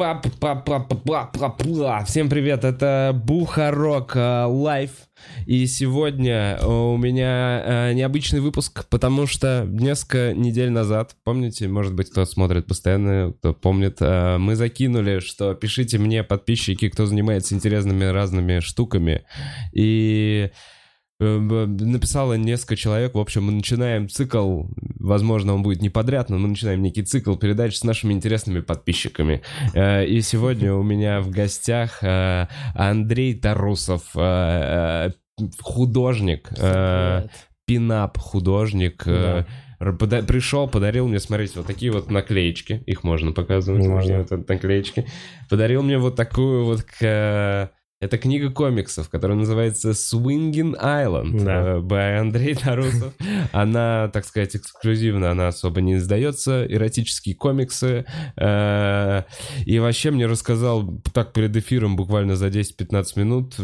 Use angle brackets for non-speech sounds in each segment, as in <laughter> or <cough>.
Па-па-па-па-па-па-па. Всем привет, это Бухарог э, Live. И сегодня э, у меня э, необычный выпуск, потому что несколько недель назад, помните, может быть, кто смотрит постоянно, кто помнит, мы закинули, что пишите мне, подписчики, кто занимается интересными разными штуками. И написало несколько человек. В общем, мы начинаем цикл, возможно, он будет не подряд, но мы начинаем некий цикл передач с нашими интересными подписчиками. Э, И сегодня у меня в гостях э, Андрей Тарусов, э, э, художник, э, пинап художник. э, пода- Пришел, подарил мне, смотрите, вот такие вот наклеечки. Их можно показывать. Можно. Вот это наклеечки. Подарил мне вот такую вот к- это книга комиксов, которая называется Swinging Island Да. э, by Андрей Тарусов. Она, так сказать, эксклюзивно, она особо не издается. Эротические комиксы. Э, И вообще мне рассказал так перед эфиром буквально за 10-15 минут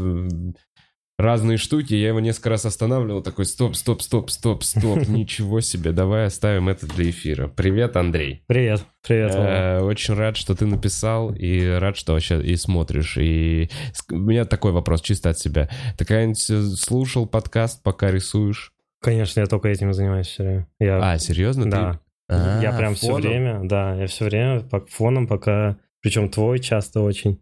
разные штуки. Я его несколько раз останавливал, такой стоп, стоп, стоп, стоп, стоп, <laughs> ничего себе, давай оставим это для эфира. Привет, Андрей. Привет, привет. Э, Очень рад, что ты написал, и рад, что вообще и смотришь. И у меня такой вопрос чисто от себя. Ты когда-нибудь э, слушал подкаст, пока рисуешь? Конечно, я только этим и занимаюсь все время. Я, А, серьезно? да. Ты- А, я прям все фоном? время, да, я все время по фоном пока, причем твой часто очень,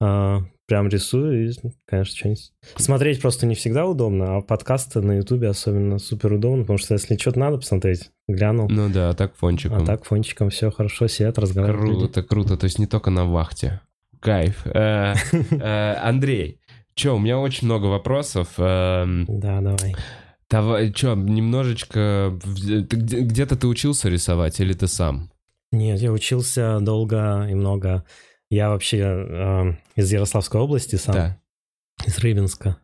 а, прям рисую и, конечно, что-нибудь. Смотреть просто не всегда удобно, а подкасты на Ютубе особенно супер удобно, потому что если что-то надо посмотреть, глянул, Ну да, а так фончиком. а так фончиком все хорошо, сидят, разговаривают. Круто, круто. То есть не только на вахте. Кайф. Э, э, Андрей, чё, у меня очень много вопросов. Эм, Да, давай. Давай, чё, немножечко... Где-то ты учился рисовать или ты сам? Нет, я учился долго и много. Я вообще а, из Ярославской области сам. Да. из Рыбинска.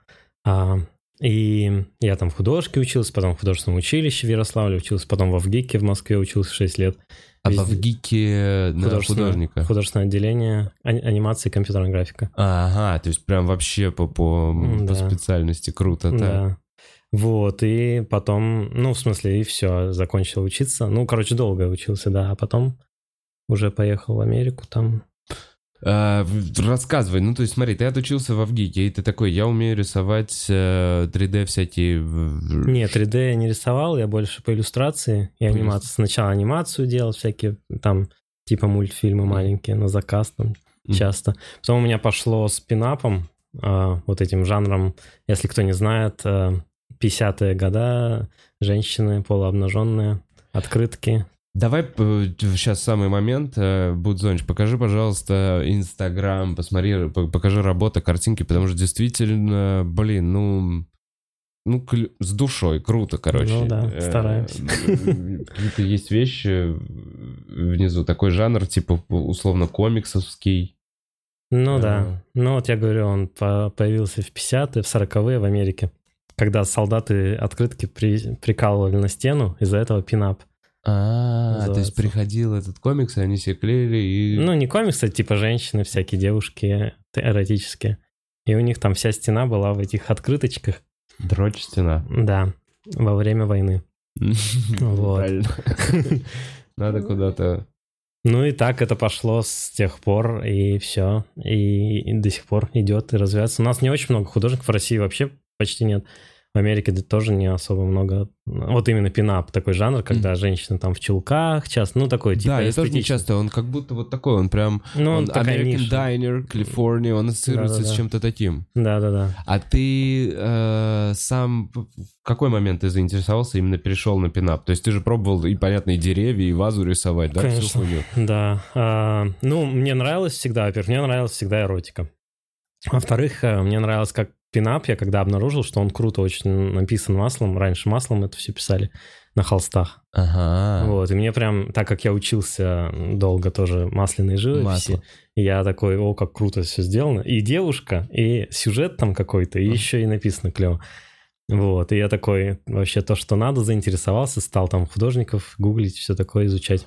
А, и я там в художке учился, потом в художественном училище в Ярославле учился, потом в Авгике в Москве учился 6 лет. А Везде. в ГИКе на художника? Художественное отделение ани- анимации и компьютерная графика. Ага, то есть прям вообще по, по, М, по да. специальности круто, да. Да. Вот, и потом, ну, в смысле, и все, закончил учиться. Ну, короче, долго учился, да, а потом уже поехал в Америку, там А, в- рассказывай, ну то есть смотри, ты отучился в Авгике, и ты такой, я умею рисовать э, 3D всякие... в- Нет, 3D я не рисовал, я больше по иллюстрации и анимации. Сначала анимацию делал, всякие там типа мультфильмы маленькие на заказ там часто. Потом у меня пошло с пинапом, а, вот этим жанром, если кто не знает, а, 50-е года, женщины полуобнаженные, открытки. Давай сейчас самый момент, э, Будзонч, покажи, пожалуйста, Инстаграм, посмотри, покажи работы, картинки, потому что действительно, блин, ну, ну с душой, круто, короче. Ну да, Э, стараюсь. Какие-то есть вещи внизу, такой жанр, типа, условно, комиксовский. Ну да. Ну вот я говорю, он по- появился в 50-е, в 40-е в Америке, когда солдаты открытки при- прикалывали на стену, из-за этого пинап. А, то есть приходил этот комикс, и они все клеили и... Ну, не комиксы, а типа женщины, всякие девушки эротические. И у них там вся стена была в этих открыточках. Дрочь стена. Да, во время войны. <laughs> Вот. <laughs> Надо куда-то... Ну и так это пошло с тех пор, и все. И, и до сих пор идет и развивается. У нас не очень много художников, в России вообще почти нет. В Америке да тоже не особо много. Вот именно пинап, такой жанр, когда женщины там в чулках часто, ну такой типа да, я тоже не часто, он как будто вот такой, он прям... Ну, он American ниша. Diner, Калифорния, он ассоциируется с Да-да-да. чем-то таким. Да-да-да. А ты э, сам в какой момент ты заинтересовался, именно перешел на пинап? То есть ты же пробовал и, понятно, и деревья, и вазу рисовать, да, всю Конечно. хуйню? Да. а, ну, мне нравилось всегда, во-первых, мне нравилась всегда эротика. Во-вторых, э, мне нравилось как пинап, я когда обнаружил, что он круто очень написан маслом, раньше маслом это все писали на холстах. Ага. Вот, и мне прям, так как я учился долго тоже масляной живописи, Масло. я такой, о, как круто все сделано. И девушка, и сюжет там какой-то, и еще и написано клево. Вот, и я такой, вообще то, что надо, заинтересовался, стал там художников гуглить, все такое изучать.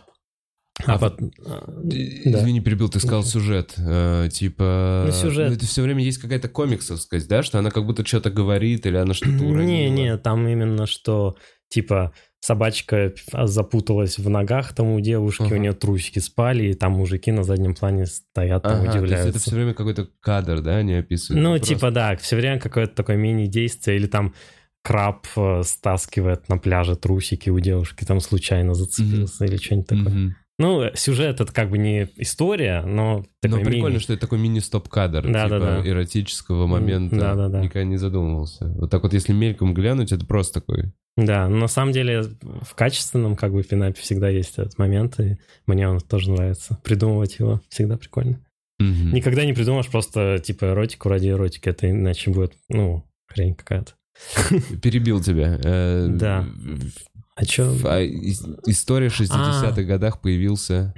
А А пот- а, Э, да. Извини, перебил, ты сказал сюжет. э, типа... Ну, сюжет. это все время есть какая-то комиксовскость, да? Что она как будто что-то говорит, или она что-то уронила. Не, не, там именно что, типа, собачка запуталась в ногах там у девушки, Ага. у нее трусики спали, и там мужики на заднем плане стоят, там Ага, то есть удивляются. это все время какой-то кадр, да, они описывают? Ну, Просто- типа, да, все время какое-то такое мини-действие, или там краб э, стаскивает на пляже трусики у девушки, там случайно зацепился, или что-нибудь такое. Мгм. Ну, сюжет это как бы не история, но Но прикольно, мини. что это такой мини-стоп-кадр, Да, типа да, да. эротического момента. да-да-да. Никогда не задумывался. Вот так вот, если мельком глянуть, это просто такой... Да, но на самом деле в качественном как бы пинапе всегда есть этот момент, и мне он тоже нравится. Придумывать его всегда прикольно. Мгм. Никогда не придумаешь просто типа эротику ради эротики, это иначе будет, ну, хрень какая-то. Перебил тебя. Э, Да. А в- а ис- история в 60-х годах появился...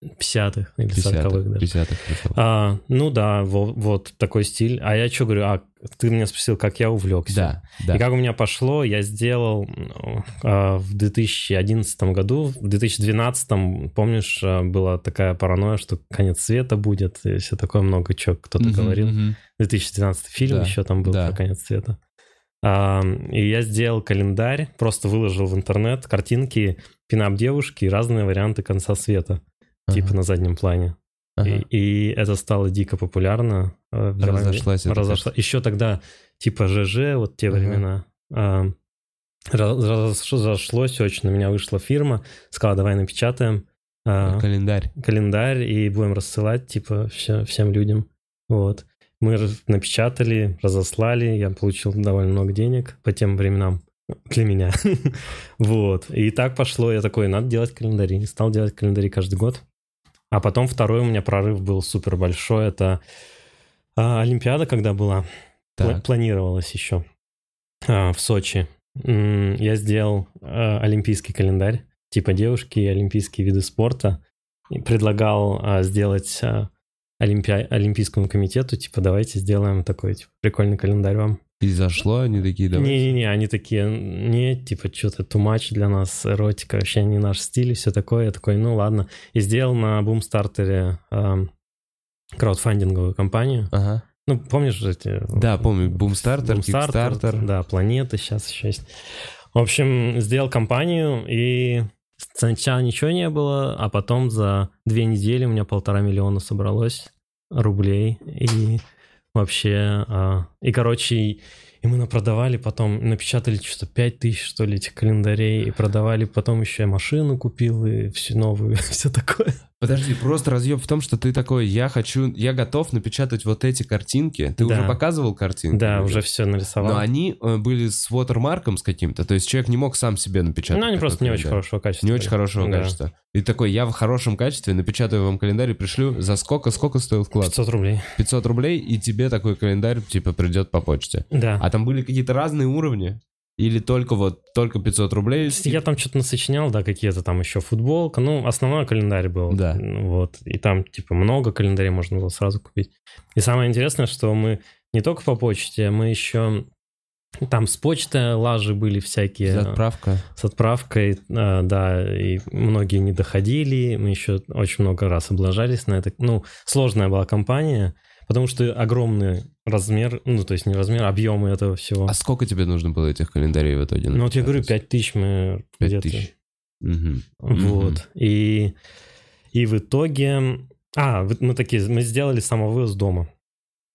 50-х или 50-х, 40-х даже. 50-х, 50-х. А, ну да, во- вот, такой стиль. А я что говорю, а ты меня спросил, как я увлекся. Да, да. И как у меня пошло, я сделал а, в 2011 году, в 2012, помнишь, а, была такая паранойя, что конец света будет, и все такое много чего кто-то Мгм, говорил. мгм. 2012 фильм Да, еще там был да. про конец света. И я сделал календарь, просто выложил в интернет картинки пинап девушки и разные варианты конца света, типа Ага, на заднем плане. ага. И, и это стало дико популярно. э, Разошлась разошла- Еще тогда, типа ЖЖ, вот те Ага. времена, раз- разошлось очень. На меня вышла фирма, сказала, давай напечатаем а, Календарь. календарь и будем рассылать, типа, все, всем людям. Вот. Мы напечатали, разослали, я получил довольно много денег по тем временам для меня. <laughs> вот. И так пошло, я такой, надо делать календари. Стал делать календари каждый год. А потом второй у меня прорыв был супер большой. Это а, Олимпиада, когда была, Так. планировалась еще а, в Сочи. Я сделал а, олимпийский календарь, типа девушки и олимпийские виды спорта. И предлагал а, сделать а, олимпи- Олимпийскому комитету, типа, давайте сделаем такой типа, прикольный календарь вам. И зашло, они такие, давай. Не-не-не, они такие, не, типа, что-то too much для нас, эротика, вообще не наш стиль и все такое. Я такой, ну ладно. И сделал на бумстартере ам, краудфандинговую компанию. Ага. Ну, помнишь же эти... Да, помню, Бумстартер, Бумстартер, Кикстартер. Да, планеты сейчас еще есть. В общем, сделал компанию, и сначала ничего не было, а потом за две недели у меня полтора миллиона собралось рублей. И вообще... а, и, короче, и, мы напродавали потом, напечатали что-то 5 тысяч, что ли, этих календарей, и продавали потом еще я машину купил, и всю новую, <laughs> все такое. Подожди, просто разъеб в том, что ты такой, я хочу, я готов напечатать вот эти картинки. Ты Да. уже показывал картинки? Да, уже все нарисовал. Но они э, были с watermarkом с каким-то, то есть человек не мог сам себе напечатать. Ну, они просто не очень календарь. хорошего качества. Не очень хорошего Да. качества. И такой, я в хорошем качестве напечатаю вам календарь и пришлю. За сколько, сколько стоил вклад? 500 рублей. 500 рублей, и тебе такой календарь, типа, придет по почте. Да. А там были какие-то разные уровни? Или только вот, только 500 рублей? Я там что-то насочинял, да, какие-то там еще футболка. Ну, основной календарь был. Да. Вот. И там, типа, много календарей можно было сразу купить. И самое интересное, что мы не только по почте, мы еще... Там с почты лажи были всякие. Отправка. С отправкой, а, да, и многие не доходили. Мы еще очень много раз облажались на это. Ну, сложная была компания, потому что огромный размер, ну, то есть не размер, а объемы этого всего. А сколько тебе нужно было этих календарей в итоге? Ну, вот я говорю, напечатать? 5 тысяч мы Пять где-то... тысяч. Мгм. Вот. И, и в итоге... А, мы такие, мы сделали самовывоз дома.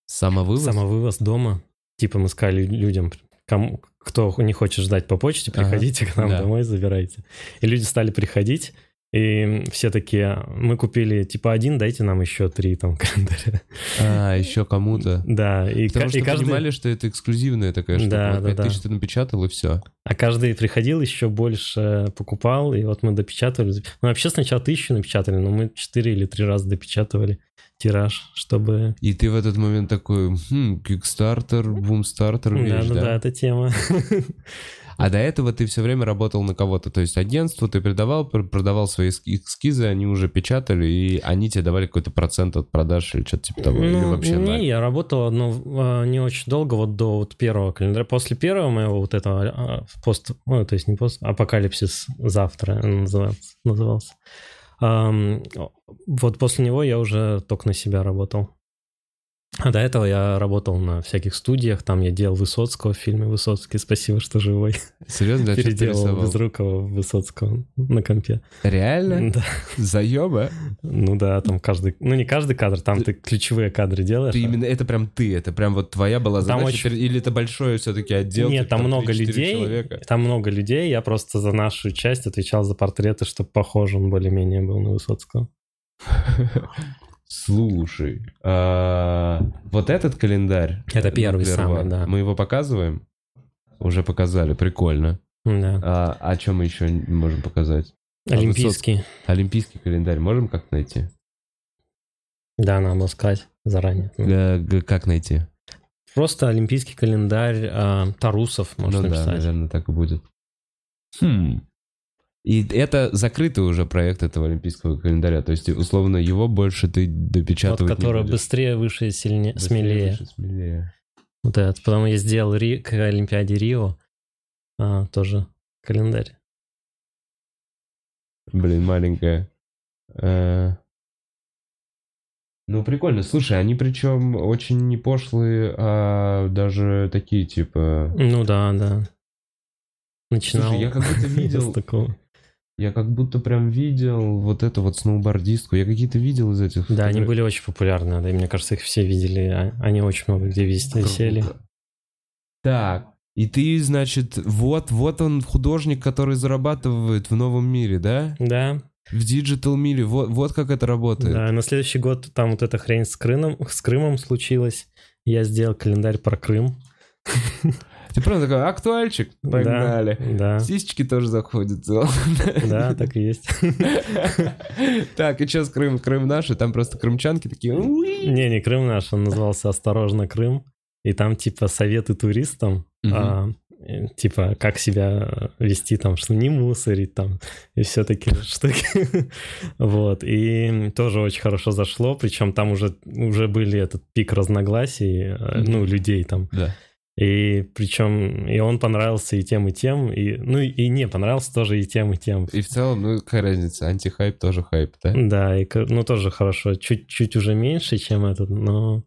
Самовывоз? Самовывоз дома. Типа мы сказали людям, кому, кто не хочет ждать по почте, Ага. приходите к нам Да. домой, забирайте. И люди стали приходить, и все такие, мы купили типа один, дайте нам еще три там <laughs> календаря. А, еще кому-то. Да, и, Потому что и каждый... понимали, что это эксклюзивная такая штука. Да, вот да, 5000 да. ты напечатал, и все. А каждый приходил, еще больше покупал, и вот мы допечатывали. Ну, вообще сначала тысячу напечатали, но мы четыре или три раза допечатывали тираж, чтобы... И ты в этот момент такой, хм, Kickstarter, Boomstarter, вещь, Да-да-да, да? это тема. <laughs> А до этого ты все время работал на кого-то, то есть агентству ты передавал, пр- продавал свои эски- эскизы, они уже печатали, и они тебе давали какой-то процент от продаж или что-то типа того, или Ну, вообще не, ноль? я работал одно, а, не очень долго, вот до вот первого календаря. После первого моего вот этого а, пост, ну, то есть не пост, апокалипсис завтра назывался. назывался. Ам, вот после него я уже только на себя работал. А до этого я работал на всяких студиях, там я делал Высоцкого в фильме «Высоцкий, спасибо, что живой». Серьезно? Ты Переделал? Безрукова Высоцкого на компе. Реально? Да. Заеба? Ну да, там каждый... Ну не каждый кадр, там ты ключевые кадры делаешь. Ты а- именно, это прям ты, это прям вот твоя была Там задача, очень- или это большой все-таки отдел? Нет, там много 3-4 людей. человека? Там много людей, я просто за нашу часть отвечал за портреты, чтобы похож он более-менее был на Высоцкого. <laughs> Слушай, а, вот этот календарь. Это э, первый самый, One, да. Мы его показываем? Уже показали, прикольно. Да. А, а что мы еще можем показать? А Олимпийский. Олимпийский календарь можем как найти? Да, надо сказать заранее. Г- как найти? Просто олимпийский календарь а, Тарусов, можно ну да, написать. наверное, так и будет. Хм. И это закрытый уже проект этого олимпийского календаря. То есть, условно, его больше ты допечатывать не который будешь. быстрее, выше, сильнее, Быстрее, смелее. выше, смелее. Вот этот. Потом я сделал Ри- к Олимпиаде Рио а, тоже календарь. Блин, маленькая. Э, Ну, прикольно. Слушай, они причем очень не пошлые, а даже такие, типа... Ну да, да. Начинал Слушай, я как будто <laughs> видел- такого. Я как будто прям видел вот эту вот сноубордистку. Я какие-то видел из этих... Да, они были очень популярны, да, и мне кажется, их все видели. а- Они очень много где висели. Так, и ты, значит, вот, вот он художник, который зарабатывает в новом мире, да? Да, В digital мире. Вот, вот как это работает. да. На следующий год там вот эта хрень с Крымом, с Крымом случилась. Я сделал календарь про Крым. <laughs> Ты просто такой, актуальчик, погнали. Да, Сисечки тоже заходят. да, так и есть. <laughs> Так, и что с Крым? Крым наш, и там просто крымчанки такие... Не, не Крым наш, он назывался «Осторожно, Крым». И там типа советы туристам, а, типа как себя вести там, что не мусорить там, и все такие <laughs> штуки. Вот, и тоже очень хорошо зашло, причем там уже, уже были этот пик разногласий, э, ну, людей там. Да. И причем и он понравился и тем, и тем, и, ну и не понравился тоже и тем, и тем. И в целом, ну какая разница, антихайп тоже хайп, да? Да, и, ну тоже хорошо, чуть-чуть уже меньше, чем этот, но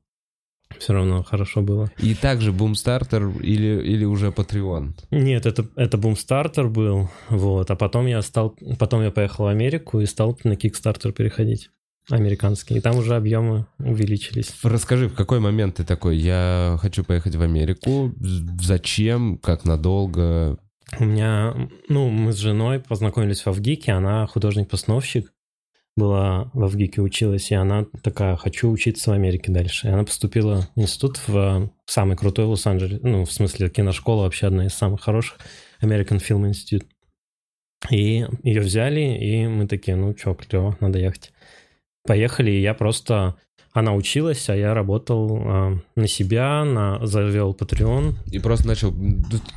все равно хорошо было. И также бумстартер или, или уже Patreon? Нет, это, это бумстартер был, вот, а потом я стал, потом я поехал в Америку и стал на Kickstarter переходить, американский, и там уже объемы увеличились. Расскажи, в какой момент ты такой, я хочу поехать в Америку, зачем, как надолго? У меня, ну, мы с женой познакомились в Авгике, она художник-постановщик, была в Авгике, училась, и она такая, хочу учиться в Америке дальше. И она поступила в институт в самый крутой Лос-Анджелес, ну, в смысле, киношкола вообще одна из самых хороших, American Film Institute. И ее взяли, и мы такие, ну, чё, клево, надо ехать. Поехали, и я просто... Она училась, а я работал э, на себя, на, завел Patreon, И просто начал...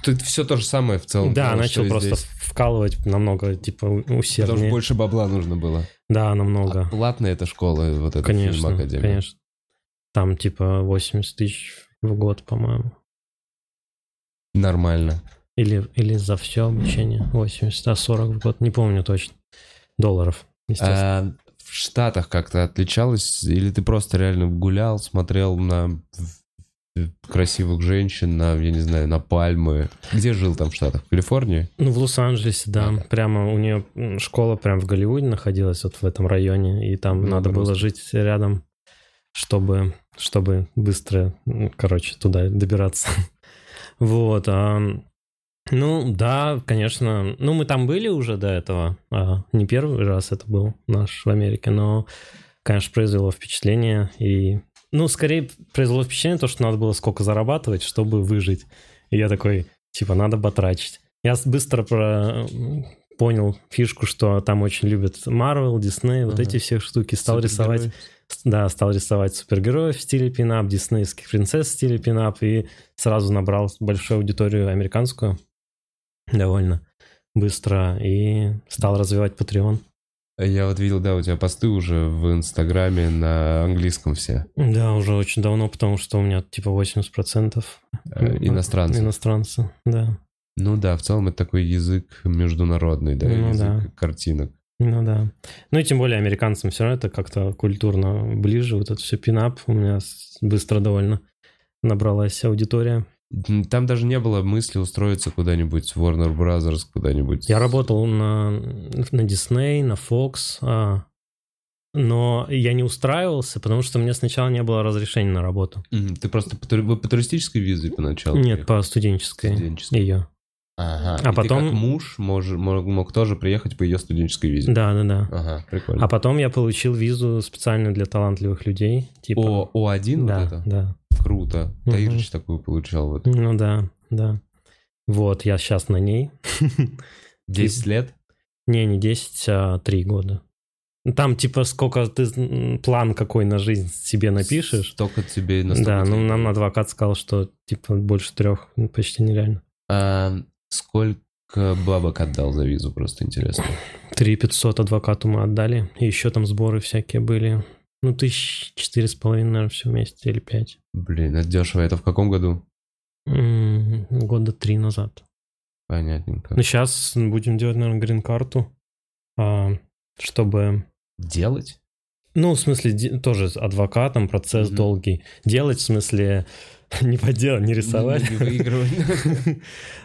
Ты, все то же самое в целом. да, начал просто здесь. вкалывать намного, типа, Потому что усерднее. больше бабла нужно было. Да, намного. А платная эта школа, вот эта конечно, фильм-академия. конечно. Там, типа, 80 тысяч в год, по-моему. Нормально. Или, или за все обучение 80, а 40 в год, не помню точно. Долларов, естественно. А в Штатах как-то отличалось? Или ты просто реально гулял, смотрел на красивых женщин, на, я не знаю, на пальмы? Где жил там в Штатах? В Калифорнии? Ну, в Лос-Анджелесе, да. Ага. Прямо у нее школа прям в Голливуде находилась, вот в этом районе, и там Ну, надо было просто. жить рядом, чтобы, чтобы быстро, короче, туда добираться. <laughs> Вот. а, ну, да, конечно. Ну, мы там были уже до этого. а, не первый раз это был наш в Америке, но, конечно, произвело впечатление. И, ну, скорее произвело впечатление то, что надо было сколько зарабатывать, чтобы выжить. И я такой, типа, надо батрачить. Я быстро про... понял фишку, что там очень любят Marvel, Disney, вот Ага. эти все штуки. Стал рисовать Да, стал рисовать супергероев в стиле пинап, диснейских принцесс в стиле пинап, и сразу набрал большую аудиторию американскую довольно быстро, и стал развивать Patreon. Я вот видел, да, у тебя посты уже в Инстаграме на английском все. Да, уже очень давно, потому что у меня типа 80% э, иностранцев. Иностранцы, да. Ну да, в целом это такой язык международный, да, Ну язык да. картинок. Ну да. Ну и тем более американцам все равно это как-то культурно ближе. Вот это все пинап у меня быстро довольно набралась аудитория. Там даже не было мысли устроиться куда-нибудь в Warner Brothers, куда-нибудь. Я работал на, на Disney, на Fox, а, но я не устраивался, потому что у меня сначала не было разрешения на работу. Ты просто по, вы по туристической визе поначалу? Нет, приехал? по студенческой Студенческой. ее. Ага. А И потом- ты как муж мож- мог, мог тоже приехать по ее студенческой визе? Да, да, да. Ага, прикольно. А потом я получил визу специально для талантливых людей. Типа... О, О1 да, вот это? да. Круто. Мгм. Таирыч такую получал. Вот. Ну да, да. Вот, я сейчас на ней. <laughs> 10 лет? Не, не 10, а 3 года. Там типа сколько ты план какой на жизнь себе напишешь. Только тебе на Да, ну нам адвокат сказал, что типа больше трех почти нереально. А, сколько бабок отдал за визу, просто интересно. 3 500 адвокату мы отдали. И еще там сборы всякие были. Ну, тысяч четыре с половиной, наверное, все вместе или пять. Блин, это дешево. Это в каком году? М, Года три назад. Понятненько. Ну, сейчас будем делать, наверное, грин-карту, а, чтобы... Делать? Ну, в смысле, тоже адвокатом процесс Мгм. долгий. Делать, в смысле, <laughs> не по делу, не рисовать. Не- выигрывать. <laughs>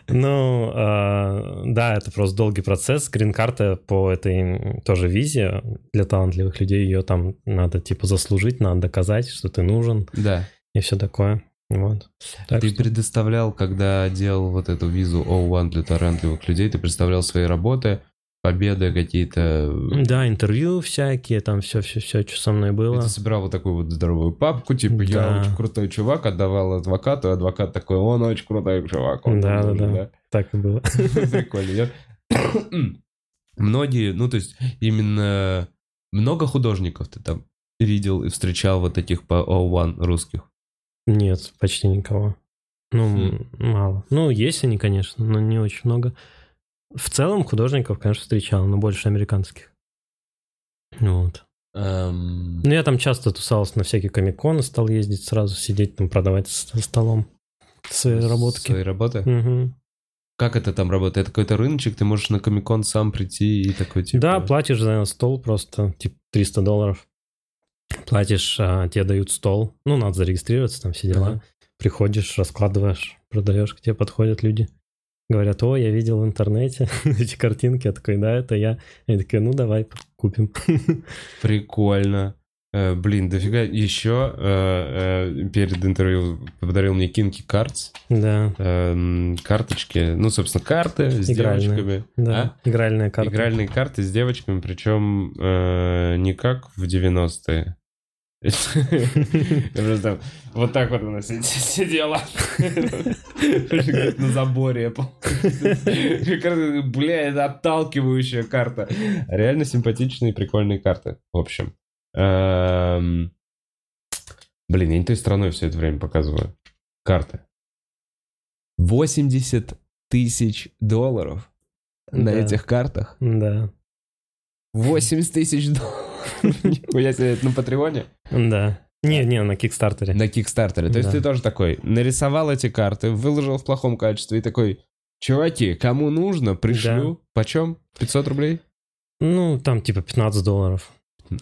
Ну, да, это просто долгий процесс. Грин-карта по этой тоже визе для талантливых людей, ее там надо типа заслужить, надо доказать, что ты нужен Да. и все такое. Вот. Так Ты что- предоставлял, когда делал вот эту визу O1 для талантливых людей, ты представлял свои работы, победы какие-то. Да, интервью всякие, там все-все-все, что со мной было. ты собирал вот такую вот здоровую папку, типа, я Да. очень крутой чувак, отдавал адвокату, адвокат такой, он очень крутой чувак. он Да, да, нужен, да. Так и было. <laughs> Прикольно. Я- <coughs> Многие, ну, то есть, именно много художников ты там видел и встречал вот таких по O1 русских. Нет, почти никого. Ну, Хм. мало. Ну, есть они, конечно, но не очень много. В целом художников, конечно, встречал, но больше американских. Вот. Эм, Ну, я там часто тусался на всякие комиконы, стал ездить сразу, сидеть там, продавать со столом свои работки. Свои работы? Мгм. Как это там работает? Это какой-то рыночек, ты можешь на Комикон сам прийти и такой, типа... Да, платишь за стол просто, типа, 300 долларов. Платишь, а, тебе дают стол. Ну, надо зарегистрироваться, там все дела. Ага. Приходишь, раскладываешь, продаешь, к тебе подходят люди. Говорят, о, я видел в интернете <laughs> эти картинки. Я такой, да, это я. Они такие, ну, давай купим. <laughs> Прикольно. Э, блин, дофига. Еще э, э, перед интервью подарил мне Кинки Картс. Да, Эм, карточки, ну, собственно, карты с Игральные. девочками. да, А? карта. Игральные карты с девочками, причем не как в 90-е. Просто вот так вот она си- сидела. На заборе. Бля, это отталкивающая карта. Реально симпатичные, прикольные карты, в общем. Эм, Блин, я не той стороной все это время показываю. Карты. 80 тысяч долларов на этих картах. Да, 80 тысяч долларов. Нихуя себе, это на Патреоне? да. Не, не, на Кикстартере. На Кикстартере. То есть ты тоже такой, нарисовал эти карты, выложил в плохом качестве и такой, чуваки, кому нужно, пришлю. Почем? 500 рублей? Ну, там типа 15 долларов.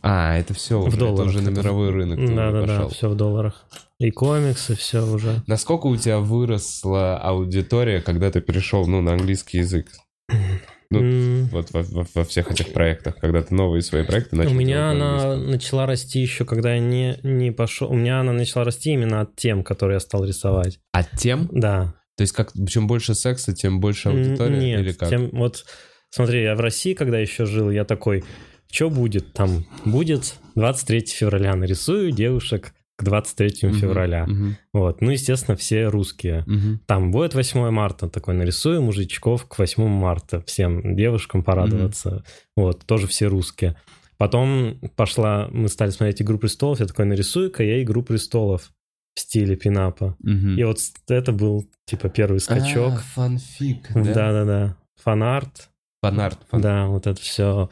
А, это все В уже, это долларах. уже на это- мировой рынок Да-да-да, все в долларах. И комиксы, все уже. Насколько у тебя выросла аудитория, когда ты перешел, ну, на английский язык? <clears throat> Ну, М, Вот во, во- во всех этих проектах, когда ты новые свои проекты начал У меня она начала расти еще, когда я не, не пошел. У меня она начала расти именно от тем, которые я стал рисовать. А тем? Да. То есть как, чем больше секса, тем больше аудитория? Нет, или как? тем- вот смотри, я в России, когда еще жил, я такой, что будет там? Будет 23 февраля, нарисую девушек к 23 Мгм, февраля. мгм, Вот, ну, естественно, все русские. мгм. Там будет 8 марта, такой нарисую мужичков к 8 марта, всем девушкам порадоваться. Вот, тоже все русские. Потом пошла, мы стали смотреть «Игру престолов», я такой, нарисую-ка я «Игру престолов» в стиле пинапа. Мгм. И вот это был, типа, первый скачок. А, фанфик, да? Да-да-да. Фанарт, Фанарт. фан- да, вот это все.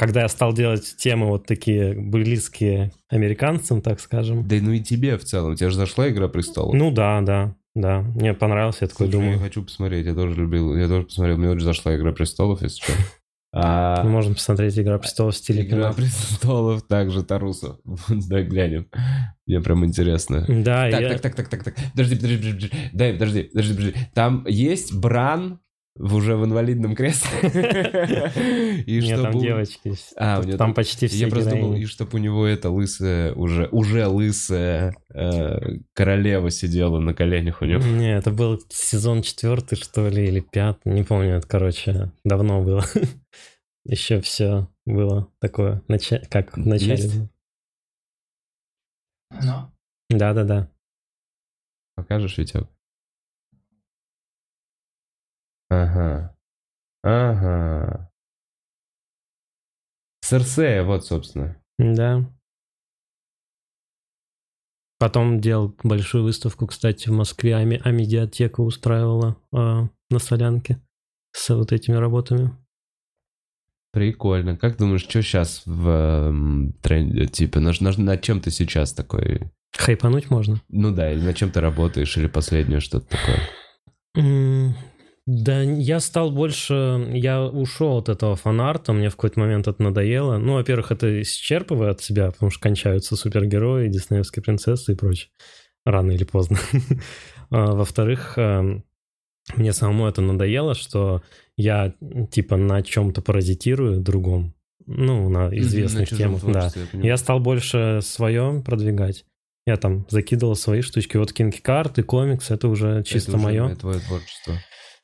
Когда я стал делать темы вот такие близкие американцам, так скажем. Да ну и тебе в целом. Тебе же зашла «Игра престолов». Ну да, да, да. Мне понравился, я такой Слушай, думаю. я хочу посмотреть. Я тоже любил. Я тоже посмотрел. Мне очень зашла «Игра престолов», если что. <laughs> А, Мы можем посмотреть «Игра престолов» в стиле Игра кино. престолов также Тарусу. <laughs> Давай глянем. Мне прям интересно. Да, Так, я- так, так, так, так, так. Подожди, подожди, подожди. Дай, подожди, подожди, подожди. Там есть Бран в уже в инвалидном кресле. <laughs> И Нет, там девочки. А, у Там нее там- почти все Я просто думал, и чтобы у него эта лысая, уже, уже лысая э, королева сидела на коленях у него. Не, это был сезон четвертый, что ли, или пятый, не помню, это, короче, давно было. <laughs> Еще все было такое, нача- как в начале. Ну, Да-да-да. Покажешь, Витек? Ага. Ага. Серсея, вот, собственно. Да. Потом делал большую выставку, кстати, в Москве, а, ми- а медиатека устраивала а, на Солянке с вот этими работами. Прикольно. Как думаешь, что сейчас в эм, тренде? Типа, на, на, на чем ты сейчас такой? Хайпануть можно? Ну да, или на чем ты работаешь, или последнее что-то такое? Да, я стал больше... Я ушел от этого фанарта, мне в какой-то момент это надоело. Ну, во-первых, это исчерпывает себя, потому что кончаются супергерои, диснеевские принцессы и прочее. Рано или поздно. <laughs> А, Во-вторых, эм, мне самому это надоело, что я типа на чем-то паразитирую другом. Ну, на известных темах, да. Я стал больше свое продвигать. Я там закидывал свои штучки. Вот кинки карты, комикс, это уже чисто мое. твое творчество.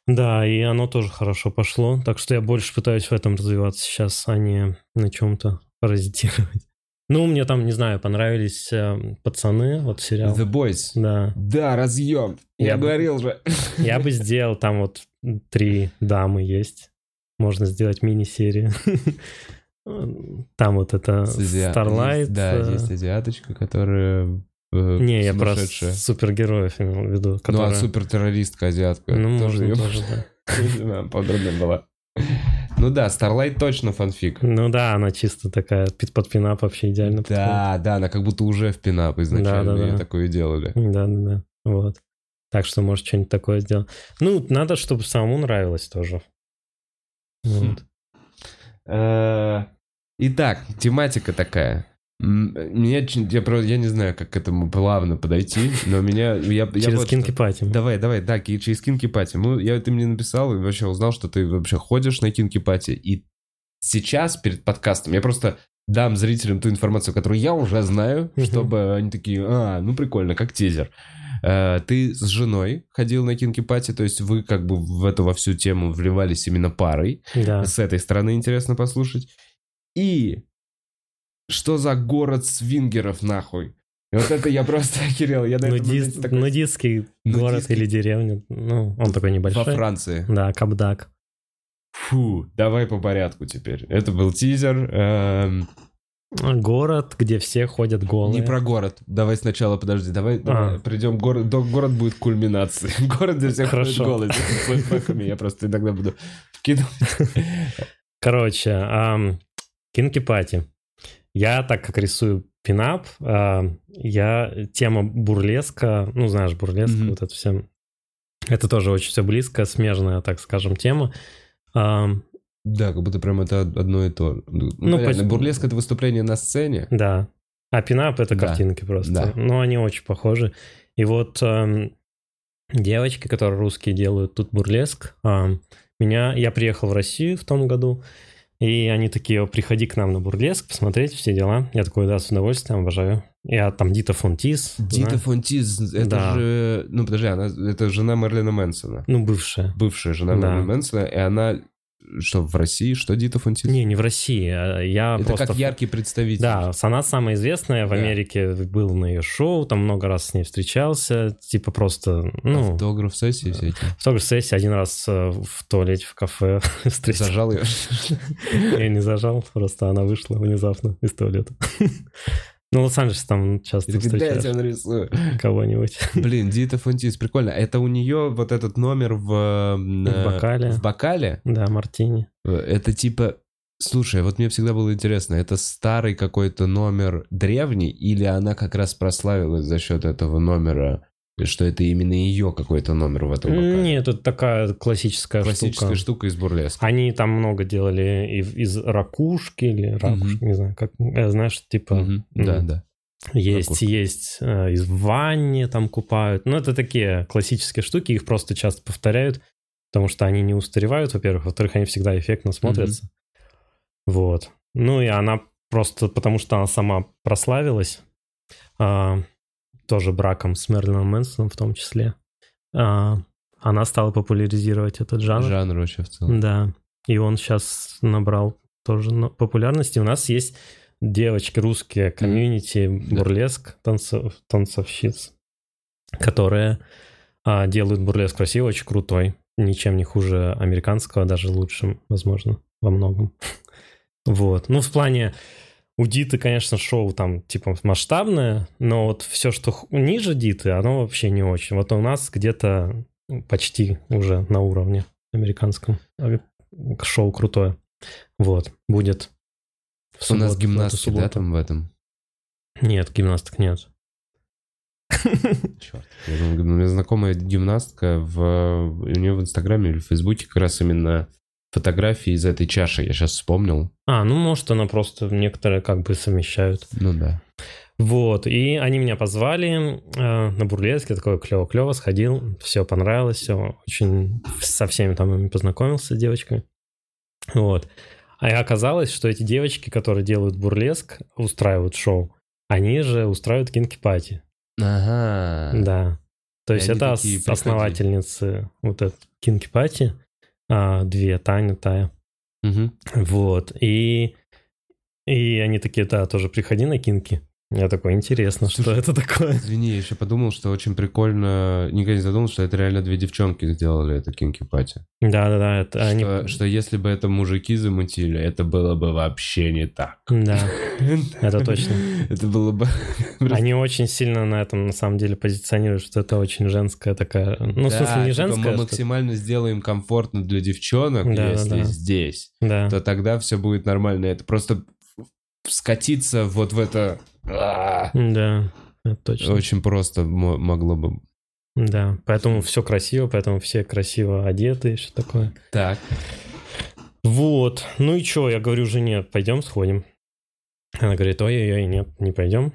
Да, и оно тоже хорошо пошло. Так что я больше пытаюсь в этом развиваться сейчас, а не на чем-то паразитировать. <laughs> Ну, мне там, не знаю, понравились э, пацаны, вот сериал. The Boys. Да. Да, разъем. Я, Я бы- говорил же. <laughs> Я бы сделал, там вот три дамы есть. Можно сделать мини-серию. <laughs> Там вот это Starlight. Да, э, есть азиаточка, которая э, Не, я про супергероев имел в виду. Ну, а которая- супертеррористка азиатка. Ну, тоже можно её- тоже, да. <laughs> Подробно была. Ну да, Starlight точно фанфик. Ну да, она чисто такая под пинап вообще идеально подходит. Да, да, она как будто уже в пинап изначально Да-да-да. ее такое делали. Да, да, да. Вот. Так что, может, что-нибудь такое сделать. Ну, надо, чтобы самому нравилось тоже. Вот. Э, Итак, тематика такая. Меня, ч- я, про- я не знаю, как к этому плавно подойти, но меня... Я, я Через вот кинки пати. Давай, давай, да, через кинки пати. Ну, я, ты мне написал и вообще узнал, что ты вообще ходишь на кинки пати. И сейчас, перед подкастом, я просто дам зрителям ту информацию, которую я уже знаю, чтобы они такие, а, ну прикольно, как тизер. Э, Ты с женой ходил на кинки пати, то есть вы как бы в эту во всю тему вливались именно парой. Да. С этой стороны интересно послушать. И что за город свингеров нахуй? И вот это я просто <laughs> охерел. Я на Нудист- такой, Нудистский город Нудистский. или деревня. Ну, он такой Во небольшой. Франции. Да, Кабдак. Фу, давай по порядку теперь. Это был тизер. эм, Город, где все ходят голые. не про город. Давай сначала, подожди, давай, давай А. придем. Город, до- город будет кульминацией. <laughs> Город, где все ходят Хорошо. голые. с флешбэками. Я просто иногда буду <laughs> вкидывать. Короче, кинки пати. Я, так как рисую пинап, а, я тема бурлеска, ну, знаешь, бурлеск, Мгм. вот это все. Это тоже очень все близко, смежная, так скажем, тема. Ам, Да, как будто прям это одно и то. же. Ну, Ну, понятно, почти- бурлеск это выступление на сцене. Да. А пинап это Да. картинки просто. Да. Но они очень похожи. И вот эм, девочки, которые русские делают тут бурлеск, ам, меня, я приехал в Россию в том году, и они такие, «О, приходи к нам на бурлеск, посмотреть все дела. Я такой, да, с удовольствием, обожаю. Я там Дита Фонтис. Дита знаю. Фонтиз, это Да. же... Ну, подожди, она, это жена Мерлина Мэнсона. Ну, бывшая. Бывшая жена Да. Мерлина Мэнсона, и она... Что, в России? Что Дита Фонтиз? Не, не в России. а Я это просто... как яркий представитель. Да, она самая известная в Да. Америке, был на ее шоу, там много раз с ней встречался, типа просто, ну, Автограф-сессии всякие. Фотограф-сессии один раз э, в туалете, в кафе <laughs> встретил. Зажал ее. Я не зажал, просто она вышла внезапно из туалета. Ну, Лос-Анджелес там часто И такой, да, я встречаешь нарисую. <laughs> кого-нибудь. Блин, Дита Фонтиз, прикольно. Это у нее вот этот номер в... э, бокале. В бокале? Да, Мартини. Это типа... Слушай, вот мне всегда было интересно, это старый какой-то номер древний, или она как раз прославилась за счет этого номера Что это именно ее какой-то номер в этом вокале? Нет, это такая классическая, Классическая штука. штука из бурлеска. Они там много делали из ракушки или ракушки, не знаю, как, э, знаешь, типа... Мгм. Да, да. Есть, Ракушка. есть э, из ванне там купают. Ну, это такие классические штуки, их просто часто повторяют, потому что они не устаревают, во-первых. Во-вторых, они всегда эффектно смотрятся. Вот. Ну, и она просто, потому что она сама прославилась, а, тоже браком с Мерлином Мэнсоном в том числе, а, она стала популяризировать этот жанр. Жанр вообще в целом. Да. И он сейчас набрал тоже популярности. У нас есть девочки русские, комьюнити, бурлеск, танцов, танцовщиц, которые а, делают бурлеск в России очень крутой. Ничем не хуже американского, даже лучше, возможно, во многом. <laughs> Вот. Ну, в плане у Диты, конечно, шоу там типа масштабное, но вот все, что ниже Диты, оно вообще не очень. Вот у нас где-то почти уже на уровне американском. А, Шоу крутое. Вот. Будет в У нас гимнастки, да, там в этом? Нет, гимнасток нет. Черт. У меня знакомая гимнастка, в... у нее в Инстаграме или в Фейсбуке как раз именно фотографии из этой чаши, я сейчас вспомнил. А, ну, может, она просто некоторые как бы совмещают. Ну да. Вот, и они меня позвали э, на бурлеске, такое клево-клево, сходил, все понравилось, все, очень со всеми там познакомился с девочками. Вот. А оказалось, что эти девочки, которые делают бурлеск, устраивают шоу, они же устраивают кинки-пати. Ага. Да. То есть это ос- основательницы вот этой кинки-пати, а, две, Таня, Тая. Мгм. Вот. И, и они такие, да, тоже приходи на кинки. Я такой, интересно, что Слушай, это такое? Извини, я еще подумал, что очень прикольно... Никогда не задумал, что это реально две девчонки сделали это кинки пати. Да-да-да, это они... Что, что если бы это мужики замутили, это было бы вообще не так. Да, <laughs> это точно. Это было бы... <laughs> Они очень сильно на этом, на самом деле, позиционируют, что это очень женская такая... Ну, в смысле, не типа женская, Мы что- максимально сделаем комфортно для девчонок, если здесь, Да, то тогда все будет нормально. Это просто скатиться вот в это... Да, это точно. Очень просто мо- могло бы... Да, поэтому все красиво, поэтому все красиво одеты и все такое. Так. Вот, ну и что, я говорю жене, пойдем сходим. Она говорит, ой-ой-ой, нет, не пойдем.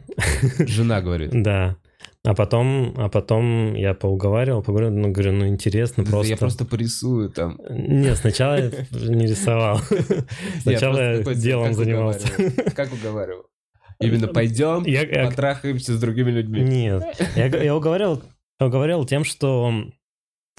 Жена говорит. <laughs> Да. А потом, а потом я поуговаривал, поговорил, ну, говорю, ну, интересно просто. Я просто порисую там. Нет, сначала я не рисовал. <laughs> Сначала я делом занимался. Как уговаривал? Именно пойдем, Я- я- потрахаемся с другими людьми. Нет, я, уговорил тем, что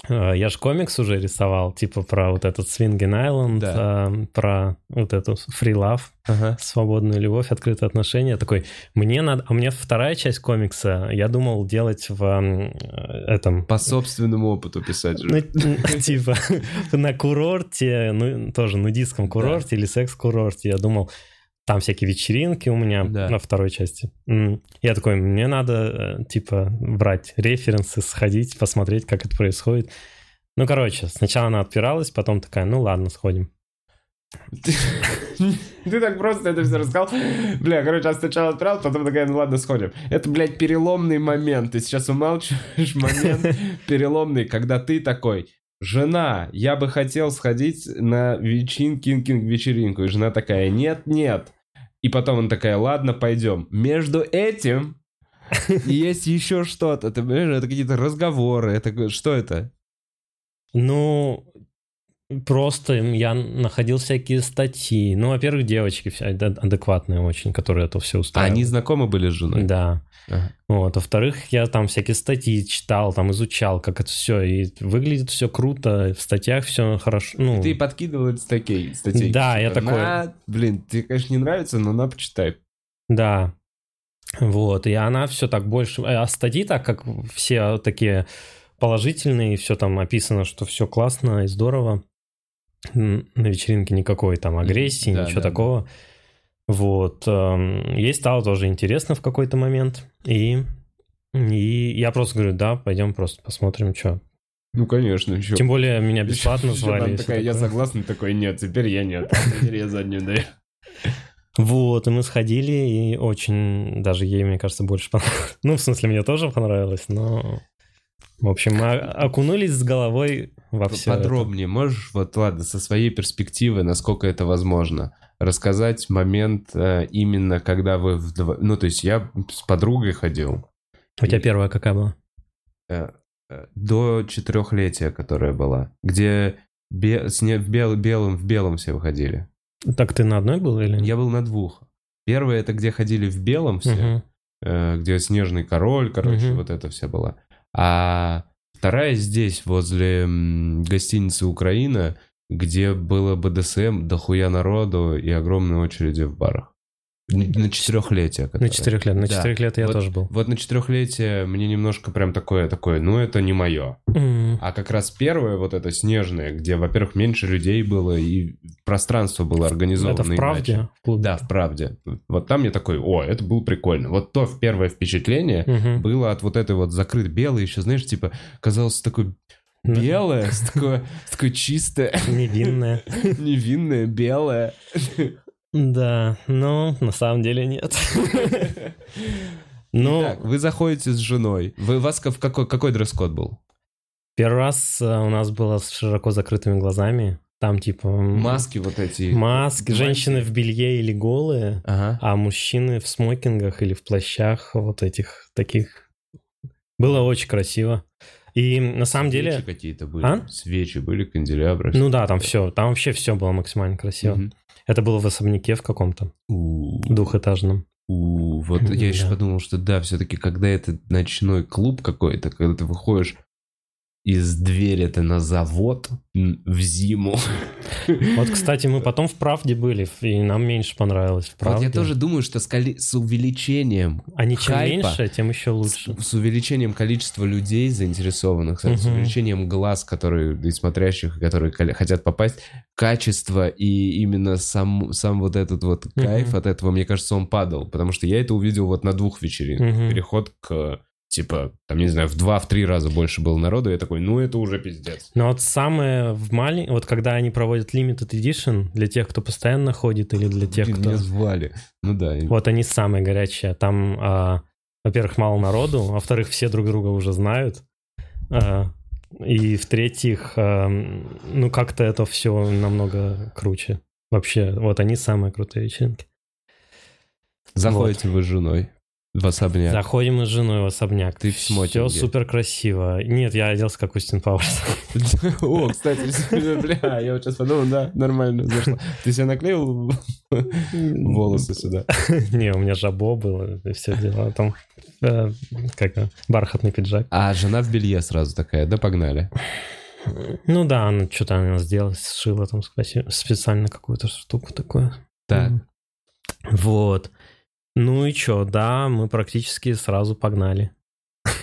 я ж комикс уже рисовал, типа про вот этот Свинген Айленд, э, про вот эту Free Love, Ага. свободную любовь, открытые отношения. Такой, мне надо... А меня вторая часть комикса, я думал делать в э, этом... По собственному опыту писать же. Ну, <laughs> типа, на курорте, ну, тоже нудистском курорте или секс-курорте. Я думал, там всякие вечеринки у меня Да. на второй части. Я такой, мне надо, э, типа, брать референсы, сходить, посмотреть, как это происходит. Ну, короче, сначала она отпиралась, потом такая, ну ладно, сходим. <laughs> Ты так просто это все рассказал. Бля, короче, я сначала отправил, потом такая, ну ладно, сходим. Это, блядь, переломный момент. Ты сейчас умалчиваешь момент <laughs> переломный, когда ты такой, жена, я бы хотел сходить на вечеринку, вечеринку. И жена такая, нет, нет. И потом он такая, ладно, пойдем. Между этим <laughs> есть еще что-то. Ты понимаешь, это какие-то разговоры. Это что это? Ну, просто я находил всякие статьи. Ну, во-первых, девочки адекватные очень, которые это все А устраивают. они знакомы были с женой? Да. Ага. Вот. Во-вторых, я там всякие статьи читал, там изучал, как это все. И выглядит все круто, в статьях все хорошо. Ну, Ты подкидывал эти статей, статей. Да, я такой- «На, блин, тебе, конечно, не нравится, но на, почитай. да. Вот. И она все так больше... А статьи так, как все такие положительные, все там описано, что все классно и здорово. На вечеринке никакой там агрессии, Да, ничего да, такого. Вот. эм, Ей стало тоже интересно в какой-то момент. И, и я просто говорю, да, пойдем просто посмотрим, что. Ну, конечно, еще. Тем более меня бесплатно звали. и всё такая, я такое. согласен, такой, нет, теперь я нет. Теперь я заднюю даю. Вот, и мы сходили, и очень, даже ей, мне кажется, больше понравилось. Ну, в смысле, мне тоже понравилось, но В общем, мы окунулись с головой во все Подробнее можешь, вот ладно, со своей перспективы, насколько это возможно, рассказать момент э, именно, когда вы... Вдво... Ну, то есть я с подругой ходил. У тебя первая какая была? Э, э, до четырехлетия, которая была, где бе... с не... в бел... белым в белом все выходили. Так ты на одной был или? Я был на двух. Первая это где ходили в белом все, э, где снежный король, короче, Мгм. вот это все была. А вторая здесь, возле гостиницы Украина, где было БДСМ, дохуя народу и огромные очереди в барах. На четырехлетие. На которое. четырех лет. На Да. четырех лет я Вот- тоже был. Вот на четырехлетие мне немножко прям такое, такое, ну это не мое. М. А как раз первое, вот это снежное, где, во-первых, меньше людей было и пространство было организовано Это в правде? иначе. В? Да, в правде. Вот там я такой, о, это было прикольно. Вот то первое впечатление Мгм. было от вот этой вот закрыт белый, еще, знаешь, типа, казалось такое Да. белое, <laughs> такое, такое чистое, Невинная. <laughs> невинное, белое. Да, но на самом деле нет. Ну, вы заходите с женой. Вы, у вас в какой, какой дресс-код был? первый раз э, у нас было с широко закрытыми глазами. Там типа... Маски вот эти. Маски, женщины в белье или голые, Ага. а мужчины в смокингах или в плащах вот этих таких. Было очень красиво. И на самом Свечи деле... какие-то были. А? Свечи были, канделябры. Ну да, там все, там вообще все было максимально красиво. Мгм. Это было в особняке в каком-то двухэтажном. у, Вот я еще подумал, что да, все-таки, когда это ночной клуб какой-то, когда ты выходишь из двери это на завод в зиму. <laughs> Вот, кстати, мы потом в правде были, и нам меньше понравилось в Вот я тоже думаю, что с, коли- с увеличением Они чем хайпа, меньше, тем еще лучше. С, с увеличением количества людей заинтересованных, с- с Мгм. увеличением глаз, которые и смотрящих, которые хотят попасть, качество и именно сам, сам вот этот вот кайф от этого, мне кажется, он падал. Потому что я это увидел вот на двух вечеринках. Мгм. Переход к, типа, там, не знаю, в два-в три раза больше было народу. Я такой, ну это уже пиздец. Но вот самое в маленьком, вот когда они проводят Limited Edition для тех, кто постоянно ходит, или для тех, Блин, кто... Меня звали. Ну да. Вот они самые горячие. Там, а, во-первых, мало народу, во-вторых, все друг друга уже знают. А, и в-третьих, а, ну как-то это все намного круче. Вообще, вот они самые крутые вечеринки. Заходите вы с женой в особняк. Заходим мы с женой в особняк. Ты в Все смокинге. супер красиво. Нет, я оделся как Устин Пауэрс. <laughs> О, кстати, <laughs> бля, я вот сейчас подумал, да, нормально зашло. Ты себе наклеил <laughs> волосы сюда? Не, у меня жабо было, и все дела. Там э, как бархатный пиджак. А жена в белье сразу такая, да погнали. Ну да, она что-то она сделала, сшила там специально какую-то штуку такую. Так. Вот. Ну и чё, да, мы практически сразу погнали. <laughs>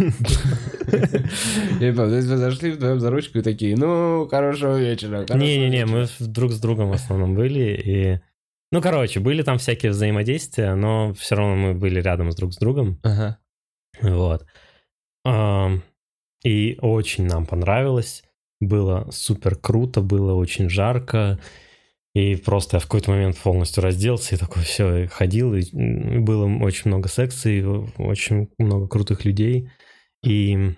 Я помню, то есть вы зашли вдвоем за ручку и такие, ну, хорошего вечера. Не-не-не, вечера». мы друг с другом в основном были, и... Ну, короче, были там всякие взаимодействия, но все равно мы были рядом с друг с другом. Ага. Вот. И очень нам понравилось. Было супер круто, было очень жарко. И просто я в какой-то момент полностью разделся и такой все, ходил. И было очень много секций, очень много крутых людей. И,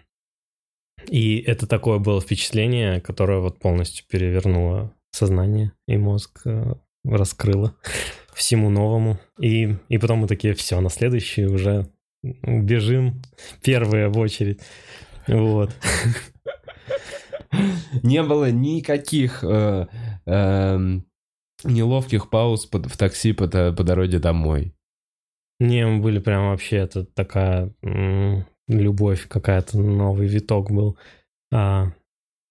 и это такое было впечатление, которое вот полностью перевернуло сознание и мозг э, раскрыло <laughs> всему новому. И, и потом мы такие, все, на следующий уже бежим первые в очередь. Вот. <laughs> Не было никаких э, эм, неловких пауз в такси по, по дороге домой. Не, мы были прям вообще, это такая м, любовь какая-то, новый виток был. А,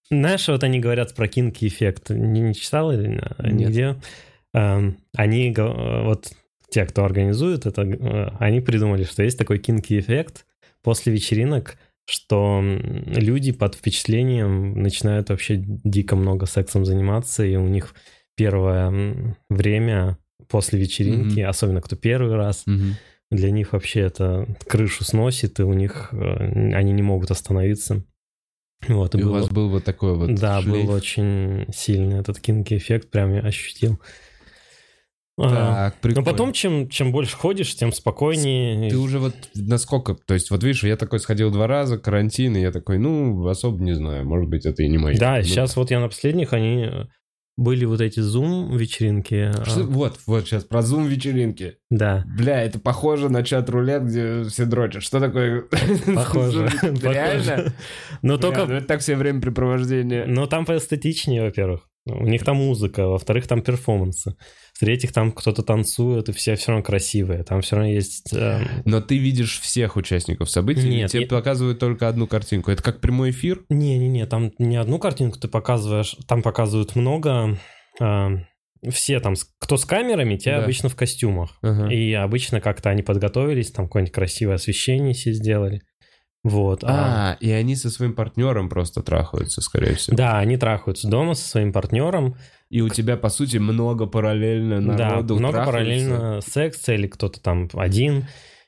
знаешь, вот они говорят про кинки эффект. Не, не читал или э, Нет. нигде? Эм, они, вот те, кто организует это, э, они придумали, что есть такой кинки эффект после вечеринок, что люди под впечатлением начинают вообще дико много сексом заниматься, и у них первое время после вечеринки, Мгм. особенно кто первый раз, для них вообще это крышу сносит, и у них э, они не могут остановиться. Вот, и И у было- вас был вот такой вот да, шлейф. был очень сильный этот кинки эффект, прям я ощутил. А, Так, прикольно. Но потом, чем, чем больше ходишь, тем спокойнее. Ты уже вот насколько... То есть, вот видишь, я такой сходил два раза, карантин, и я такой, ну, особо не знаю, может быть, это и не мое. Да, Ну, сейчас вот я на последних, они э, были вот эти зум-вечеринки. а, что- Вот, вот сейчас про зум-вечеринки. Да, Бля, это похоже на чат рулет, где все дрочат. Что такое? <laughs> похоже. Реально? Но только... ну это так все времяпрепровождение. Но там поэстетичнее, во-первых. У них там музыка, во-вторых, там перформансы. В-третьих, там кто-то танцует, и все все равно красивые. Там все равно есть... эм, Но ты видишь всех участников событий, Нет, тебе я- показывают только одну картинку. Это как прямой эфир? Не-не-не, там не одну картинку ты показываешь, там показывают много. а, все там, кто с камерами, те Да. обычно в костюмах. Ага. И обычно как-то они подготовились, там какое-нибудь красивое освещение себе сделали. Вот. а- А, и они со своим партнером просто трахаются, скорее всего. Да, они трахаются дома со своим партнером. И у тебя, по сути, много параллельно да, народу много трахаются. параллельно секса, или кто-то там один,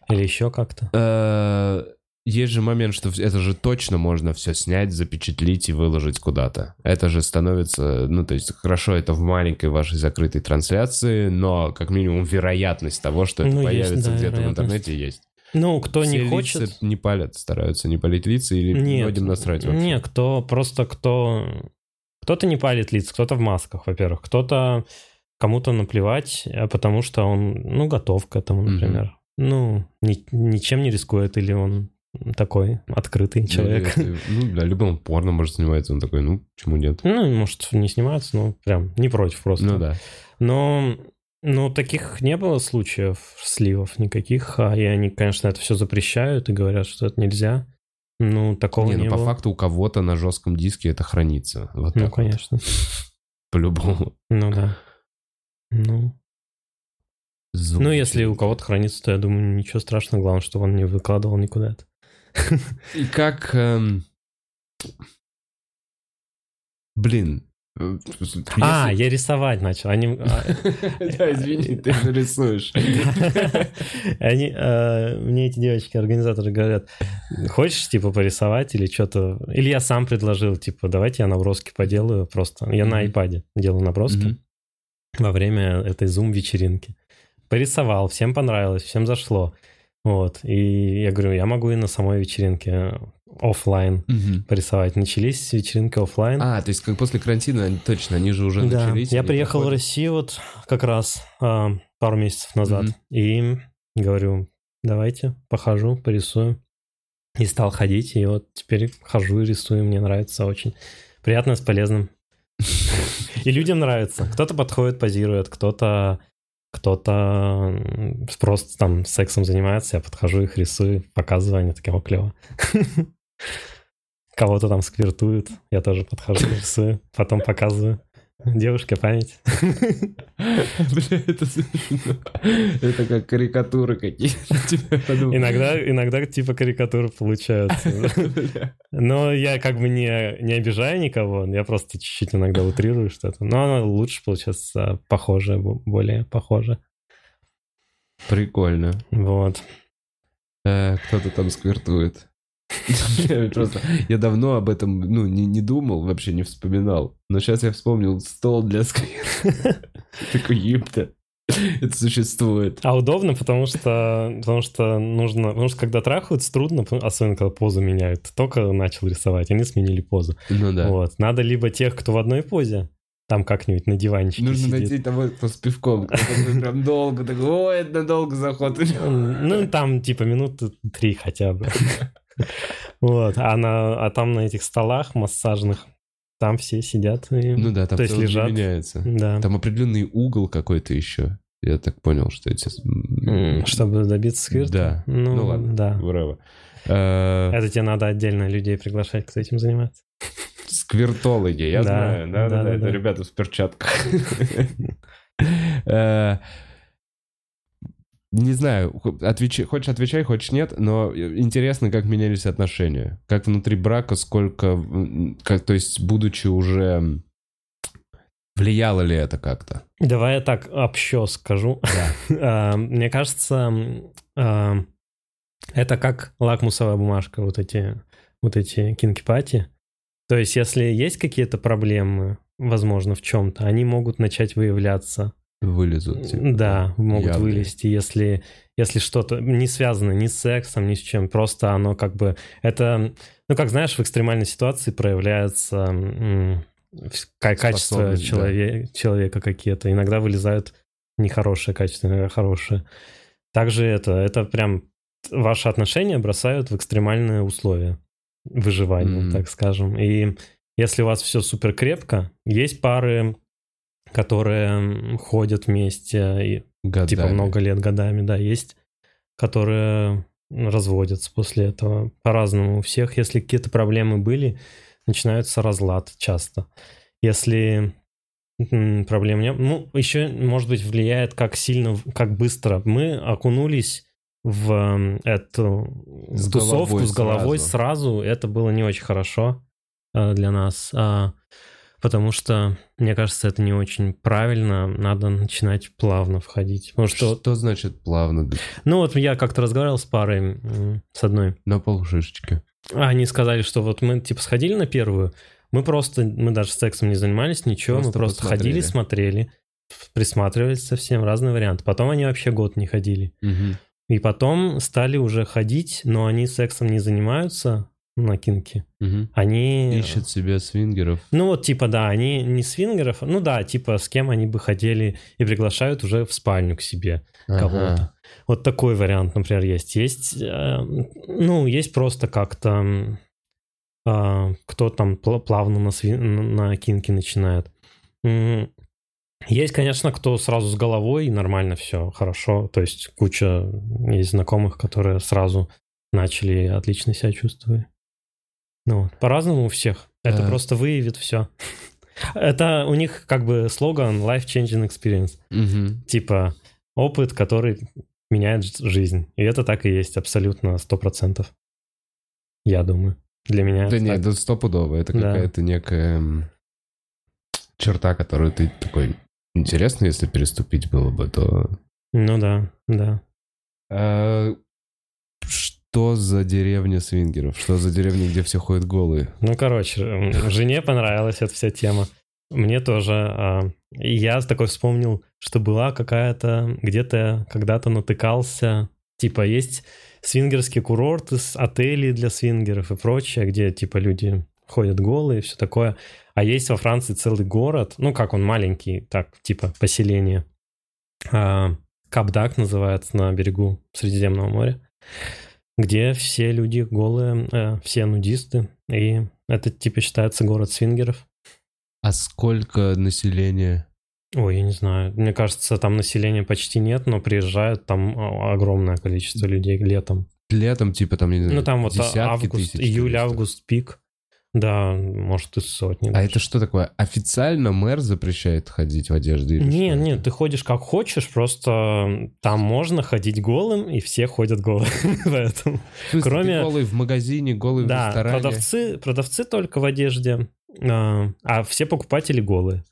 или еще как-то. Э, Есть же момент, что это же точно можно все снять, запечатлить и выложить куда-то. Это же становится, ну, то есть, хорошо, это в маленькой вашей закрытой трансляции, но как минимум вероятность того, что это Ну, появится да, где-то в интернете, есть. Ну, кто Все не лица хочет... не палят, стараются не палить лица или Нет, многим насрать вообще. Нет, кто просто кто... Кто-то не палит лица, кто-то в масках, во-первых. Кто-то кому-то наплевать, а потому что он, ну, готов к этому, например. Ну, ни- ничем не рискует, или он такой открытый человек. Это- Ну, да, любым порно может снимается, он такой, ну, почему нет? Ну, может, не снимается, но прям не против просто. Ну да. Но, но таких не было случаев сливов никаких, а и они, конечно, это все запрещают и говорят, что это нельзя. Ну, такого Не, не, ну по было. факту у кого-то на жестком диске это хранится. Вот Ну, вот, конечно. <laughs> по-любому. Ну да. Ну, Звук ну, если у кого-то хранится, то я думаю, ничего страшного. Главное, чтобы он не выкладывал никуда это. И как... эм, Блин. Э, А, я рисовать начал. Они, а, <laughs> Да, извини, ты же рисуешь. <laughs> они, э, мне эти девочки, организаторы говорят, хочешь, типа, порисовать или что-то... Или я сам предложил, типа, давайте я наброски поделаю просто. Я на айпаде делаю наброски во время этой зум-вечеринки. Порисовал, всем понравилось, всем зашло. Вот, и я говорю, я могу и на самой вечеринке оффлайн Мгм. порисовать. Начались вечеринки оффлайн. А, то есть как после карантина, точно, они же уже Да, начались. я приехал в проходят. Россию вот как раз а, пару месяцев назад. Мгм. И говорю, давайте похожу, порисую. И стал ходить, и вот теперь хожу и рисую, мне нравится очень. Приятно с полезным. И людям нравится. Кто-то подходит, позирует, кто-то кто-то просто там сексом занимается, я подхожу, их рисую, показываю, они такие, о, клево. <laughs> Кого-то там сквертуют, я тоже подхожу, <laughs> рисую, потом показываю. Девушка, память. <laughs> Бля, это смешно. Это как карикатуры какие-то. <laughs> Типа, Иногда, иногда типа карикатуры получаются. Но я как бы не, не обижаю никого, я просто чуть-чуть иногда утрирую что-то. Но оно лучше получается похоже, бо- более похоже. Прикольно. Вот. Э, Кто-то там сквертует. <laughs> Просто я давно об этом ну, не, не думал, вообще не вспоминал. Но сейчас я вспомнил стол для сквер. <laughs> Такой, епта. Это существует. А удобно, потому что, потому что нужно... Потому что когда трахаются, трудно, особенно когда позу меняют. Только начал рисовать, они сменили позу. Ну да. Вот. Надо либо тех, кто в одной позе, там как-нибудь на диванчике Нужно сидит. найти того, кто с пивком. прям долго, такой, ой, это надолго заход. Ну, там типа минуты три хотя бы. <laughs> <laughs> Вот. А, на, а там на этих столах массажных, там все сидят. И... Ну да, там То есть лежат. меняется. Да. Там определенный угол какой-то еще. Я так понял, что эти... Чтобы добиться сквирта? Да. Ну, Ну ладно. Да. Браво. Э, Это тебе надо отдельно людей приглашать, кто этим занимается. Сквертологи, я Да, знаю. Да, да, да, да. да, Это да. ребята в перчатках. <laughs> Э, Не знаю, отвечай, хочешь отвечай, хочешь нет, но интересно, как менялись отношения. Как внутри брака, сколько... Как, то есть, будучи уже... Влияло ли это как-то? Давай я так общо скажу. <laughs> А, Мне кажется, а, это как лакмусовая бумажка, вот эти, вот эти кинки-пати. То есть, если есть какие-то проблемы, возможно, в чем-то, они могут начать выявляться вылезут. Типа, да, могут явные. вылезти, если, если что-то не связано ни с сексом, ни с чем. Просто оно как бы... Это, ну, как знаешь, в экстремальной ситуации проявляется м, качество Способность, да. челове- человека какие-то. Иногда вылезают нехорошие качества, иногда хорошие. Также это, это прям ваши отношения бросают в экстремальные условия выживания, Мгм. так скажем. И если у вас все супер крепко, есть пары, которые ходят вместе, и, Годами. типа много лет, годами, да, есть, которые разводятся после этого по-разному. У всех, если какие-то проблемы были, начинается разлад часто. Если проблем нет, ну, еще, может быть, влияет, как сильно, как быстро мы окунулись в эту С тусовку головой с головой сразу. сразу. Это было не очень хорошо э, для нас. а, Потому что, мне кажется, это не очень правильно. Надо начинать плавно входить. Потому что, Что значит плавно? ну вот я как-то разговаривал с парой, с одной. На полшишечки. А Они сказали, что вот мы типа сходили на первую, мы просто, мы даже сексом не занимались, ничего, Просто мы просто посмотрели. ходили, смотрели, присматривались совсем, разные варианты. Потом они вообще год не ходили. Мгм. И потом стали уже ходить, но они сексом не занимаются на кинке. Мгм. Они... Ищет себе свингеров. Ну вот, типа, да, они не свингеров, ну да, типа, с кем они бы хотели и приглашают уже в спальню к себе кого-то. Ага. Вот такой вариант, например, есть. Есть, э, ну, есть просто как-то, а, кто там пла- плавно на, сви- на кинке начинает. Есть, конечно, кто сразу с головой, и нормально все, хорошо. То есть куча есть знакомых, которые сразу начали отлично себя чувствовали. Ну, по-разному у всех. Это Да. просто выявит все. Это у них как бы слоган Life Changing Experience Мгм. типа опыт, который меняет жизнь. И это так и есть, абсолютно, сто процентов. Я думаю. Для меня Да нет, это стопудово. Это Да. какая-то некая черта, которую ты такой... Интересно, если переступить было бы, то... Ну да, да. А, Что за деревня свингеров? Что за деревня, где все ходят голые? Ну, короче, жене понравилась эта вся тема. Мне тоже. а, я такой вспомнил, что была какая-то... Где-то когда-то натыкался... Типа есть свингерские курорты, отели для свингеров и прочее, где типа люди ходят голые и все такое. А есть во Франции целый город, ну как он маленький, так, типа поселение. А, Капдак называется на берегу Средиземного моря, где все люди голые, э, все нудисты, и это типа считается город свингеров. А сколько населения? Ой, я не знаю. Мне кажется, там населения почти нет, но приезжают там а, огромное количество людей летом. Летом, типа, там, не знаю, Ну там вот десятки август, тысяч июль, туристов. август, пик. Да, может и сотни. А даже. это что такое? Официально мэр запрещает ходить в одежде? или Нет, что нет, ты ходишь как хочешь, просто там можно ходить голым, и все ходят голым. <laughs> Поэтому. В смысле, кроме- голый в магазине, голый в Да, ресторане? продавцы, продавцы только в одежде, а, а все покупатели голые.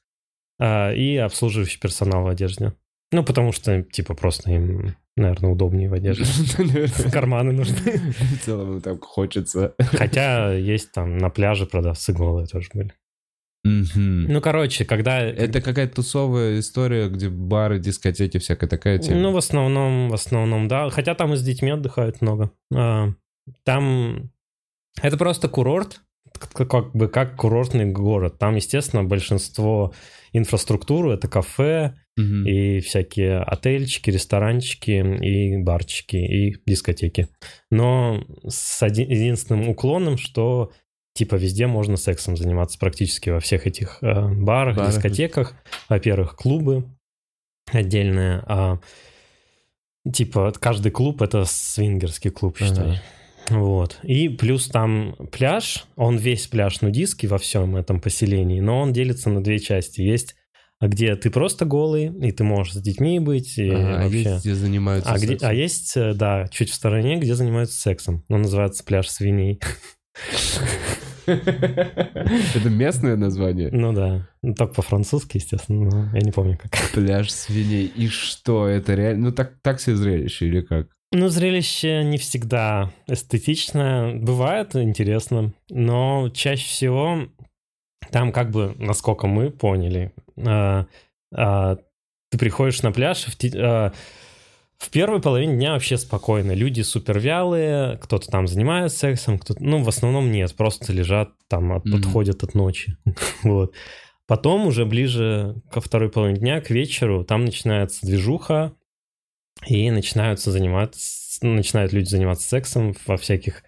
А, И обслуживающий персонал в одежде. Ну, потому что, типа, просто им, наверное, удобнее в одежде. <laughs> Карманы нужны. В целом так хочется. Хотя есть там на пляже продавцы голые тоже были. Ну, короче, когда... Это какая-то тусовая история, где бары, дискотеки, всякая такая тема. Ну, в основном, в основном, да. Хотя там и с детьми отдыхают много. А, Там это просто курорт, как бы как курортный город. Там, естественно, большинство инфраструктуры это кафе Мгм. и всякие отельчики, ресторанчики и барчики и дискотеки. Но с один- единственным уклоном, что типа везде можно сексом заниматься практически во всех этих э, барах, Барах. дискотеках. Во-первых, клубы отдельные, а типа каждый клуб это свингерский клуб, Ага. считай. Вот. И плюс там пляж, он весь пляж нудистский во всем этом поселении, но он делится на две части. Есть, а где ты просто голый, и ты можешь с детьми быть, и а вообще... есть, где занимаются А, где, сексом? а есть, э, да, чуть в стороне, где занимаются сексом. Он называется пляж свиней. <laughs> Это местное название? Ну да. Ну, Только по-французски, естественно, но я не помню как. Пляж свиней. И что, это реально... Ну, так, так себе зрелище или как? Ну, зрелище не всегда эстетичное. Бывает интересно, но чаще всего там как бы, насколько мы поняли, а, а, ты приходишь на пляж, в, э, в первой половине дня вообще спокойно. Люди супер вялые, кто-то там занимается сексом, кто-то, ну, в основном нет, просто лежат там, от- Мгм. отходят от ночи. <laughs> Вот. Потом уже ближе ко второй половине дня, к вечеру, там начинается движуха, и начинаются заниматься, начинают люди заниматься сексом во всяких,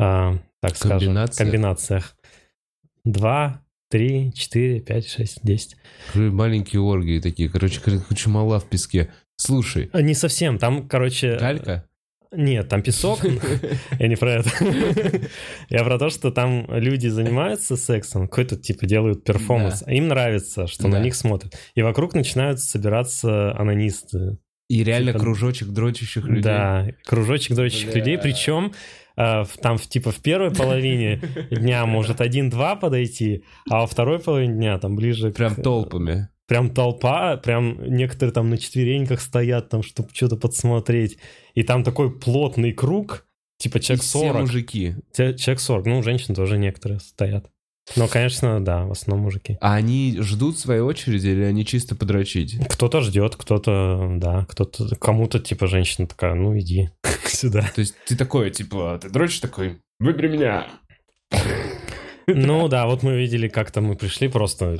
а, так скажем, Комбинациях? комбинациях. Два, три, четыре, пять, шесть, десять. Маленькие оргии такие. Короче, куча мала в песке. Слушай, А, Не совсем, там, короче... калька? Нет, там песок. <laughs> Я не про это. <laughs> Я про то, что там люди занимаются сексом, какой-то типа делают перформанс, им нравится, что на них смотрят. И вокруг начинают собираться анонисты. И реально Типа- кружочек дрочащих людей. Да, кружочек дрочащих людей, причем э, там в- типа в первой половине дня может один-два подойти, а во второй половине дня там ближе... к- Прям толпами. Прям толпа, прям некоторые там на четвереньках стоят, там, чтобы что-то подсмотреть. И там такой плотный круг, типа И человек все 40. мужики. Те- Человек 40, ну, женщин тоже некоторые стоят. Но, конечно, да, в основном мужики. А они ждут своей очереди или они чисто подрочить? Кто-то ждет, кто-то, да, кто-то, кому-то, типа, женщина такая, ну, иди <laughs> сюда. То есть ты такой, типа, ты дрочишь такой, выбери меня. Ну, да, вот мы видели, как-то мы пришли, просто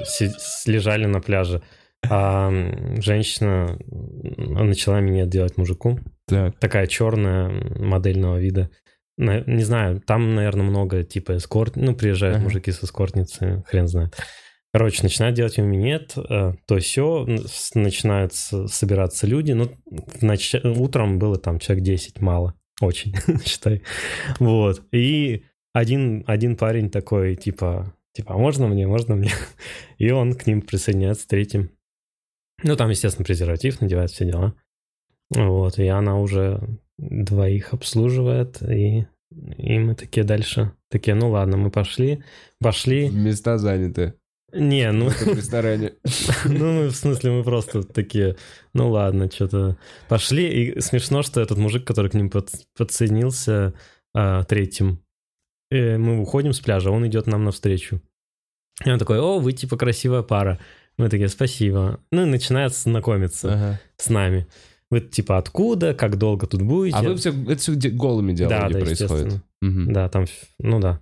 лежали на пляже. А женщина начала меня делать мужику. Так. Такая черная, модельного вида. Не знаю, там, наверное, много типа эскорт... Ну, приезжают Ага. мужики с эскортницы, хрен знает. Короче, начинают делать минет, э, то все, начинают собираться люди. Ну, нач- утром было там человек 10, мало, очень, <laughs> считай. Вот. И один, один парень такой, типа, типа, а можно мне, можно мне? <laughs> И он к ним присоединяется третьим. Ну, там, естественно, презерватив надевает, все дела. Вот, и она уже двоих обслуживает, и, и мы такие дальше, такие, ну ладно, мы пошли, пошли. Места заняты. Не, ну, Как в ресторане. <laughs> ну, мы, в смысле, мы просто такие, ну ладно, что-то пошли. И смешно, что этот мужик, который к ним под- подсоединился а, третьим, э, мы уходим с пляжа, он идет нам навстречу. И он такой, о, вы типа красивая пара. Мы такие, спасибо. Ну и начинает знакомиться Ага. с нами. Вы типа откуда, как долго тут будете? А вы все, это все голыми да, диалоги да, происходит. естественно. Мгм. Да, там, ну да.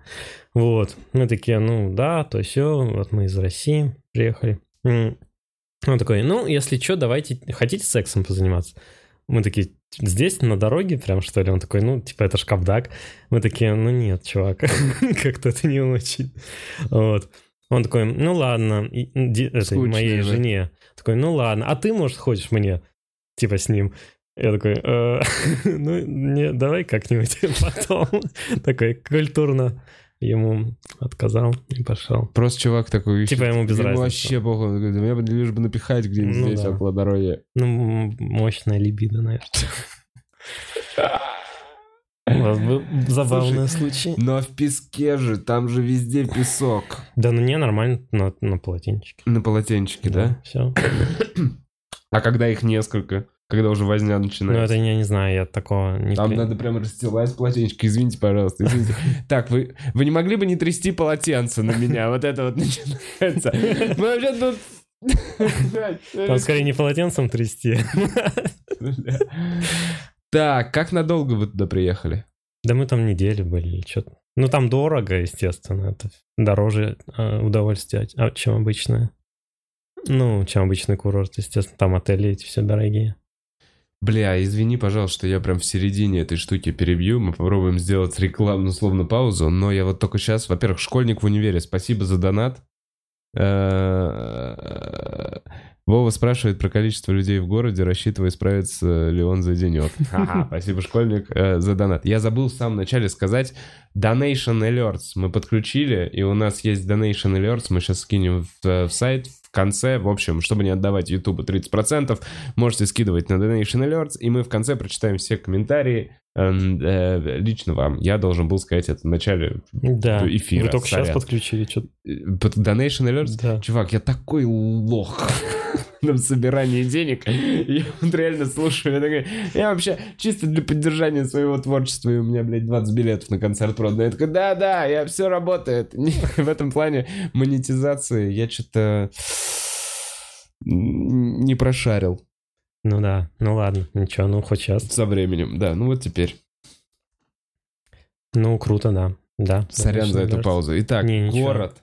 Вот. Мы такие, ну да, то все, вот мы из России приехали. Он такой, ну, если что, давайте, хотите сексом позаниматься? Мы такие, здесь, на дороге прям, что ли? Он такой, ну, типа, это ж кавдак. Мы такие, ну нет, чувак, <laughs> как-то это не очень. Вот. Он такой, ну ладно, этой, моей да. жене. Такой, ну ладно, а ты, может, ходишь мне, типа, с ним? Я такой, «Э, <laughs> ну, не, давай как-нибудь <laughs> потом. Такой культурно ему отказал и пошел. Просто чувак такой. Типа ему без разницы. вообще похуй. Он «Да Мне бы лишь бы напихать где-нибудь Ну здесь, да. около дороги. Ну, мощная либидо, наверное. <laughs> У вас был забавный случай. Но в песке же, там же везде песок. Да, ну не, нормально на, на полотенчике. На полотенчике, да? Все. <coughs> А когда их несколько? Когда уже возня Ну, начинается? это я не знаю, я такого не... Там надо прям расстилать полотенчик. Извините, пожалуйста, извините. <laughs> Так, вы, вы не могли бы не трясти полотенце на меня? Вот это вот начинается. Мы вообще тут... Там скорее не полотенцем трясти. <laughs> Так, как надолго вы туда приехали? Да мы там неделю были или что-то. Ну, там дорого, естественно. Это дороже э, удовольствие, а, чем обычное. Ну, чем обычный курорт, естественно. Там отели эти все дорогие. Бля, извини, пожалуйста, что я прям в середине этой штуки перебью. Мы попробуем сделать рекламную словно паузу. Но я вот только сейчас, во-первых, школьник в универе, спасибо за донат. Э, Вова спрашивает про количество людей в городе, рассчитывая, справится ли он за денек. <laughs> Спасибо, школьник, э, за донат. Я забыл в самом начале сказать, Donation Alerts мы подключили, и у нас есть Donation Alerts, мы сейчас скинем в, э, в сайт в конце, в общем, чтобы не отдавать Ютубу 30%, можете скидывать на Donation Alerts, и мы в конце прочитаем все комментарии эм, э, лично вам. Я должен был сказать это в начале Да. эфира. Вы только сейчас сорян. подключили что-то. Э, Donation Alerts Да. Чувак, я такой лох на собирании денег. Я вот реально слушаю. Я, такой, я вообще чисто для поддержания своего творчества, и у меня, блядь, 20 билетов на концерт продано. Я такой, да-да, я все работает. <laughs> В этом плане монетизации я что-то... не прошарил Ну да, ну ладно, ничего, ну хоть сейчас. со временем. Да, ну вот теперь. Ну, круто, да. Да. Сорян за эту да. паузу. Итак, Не, город.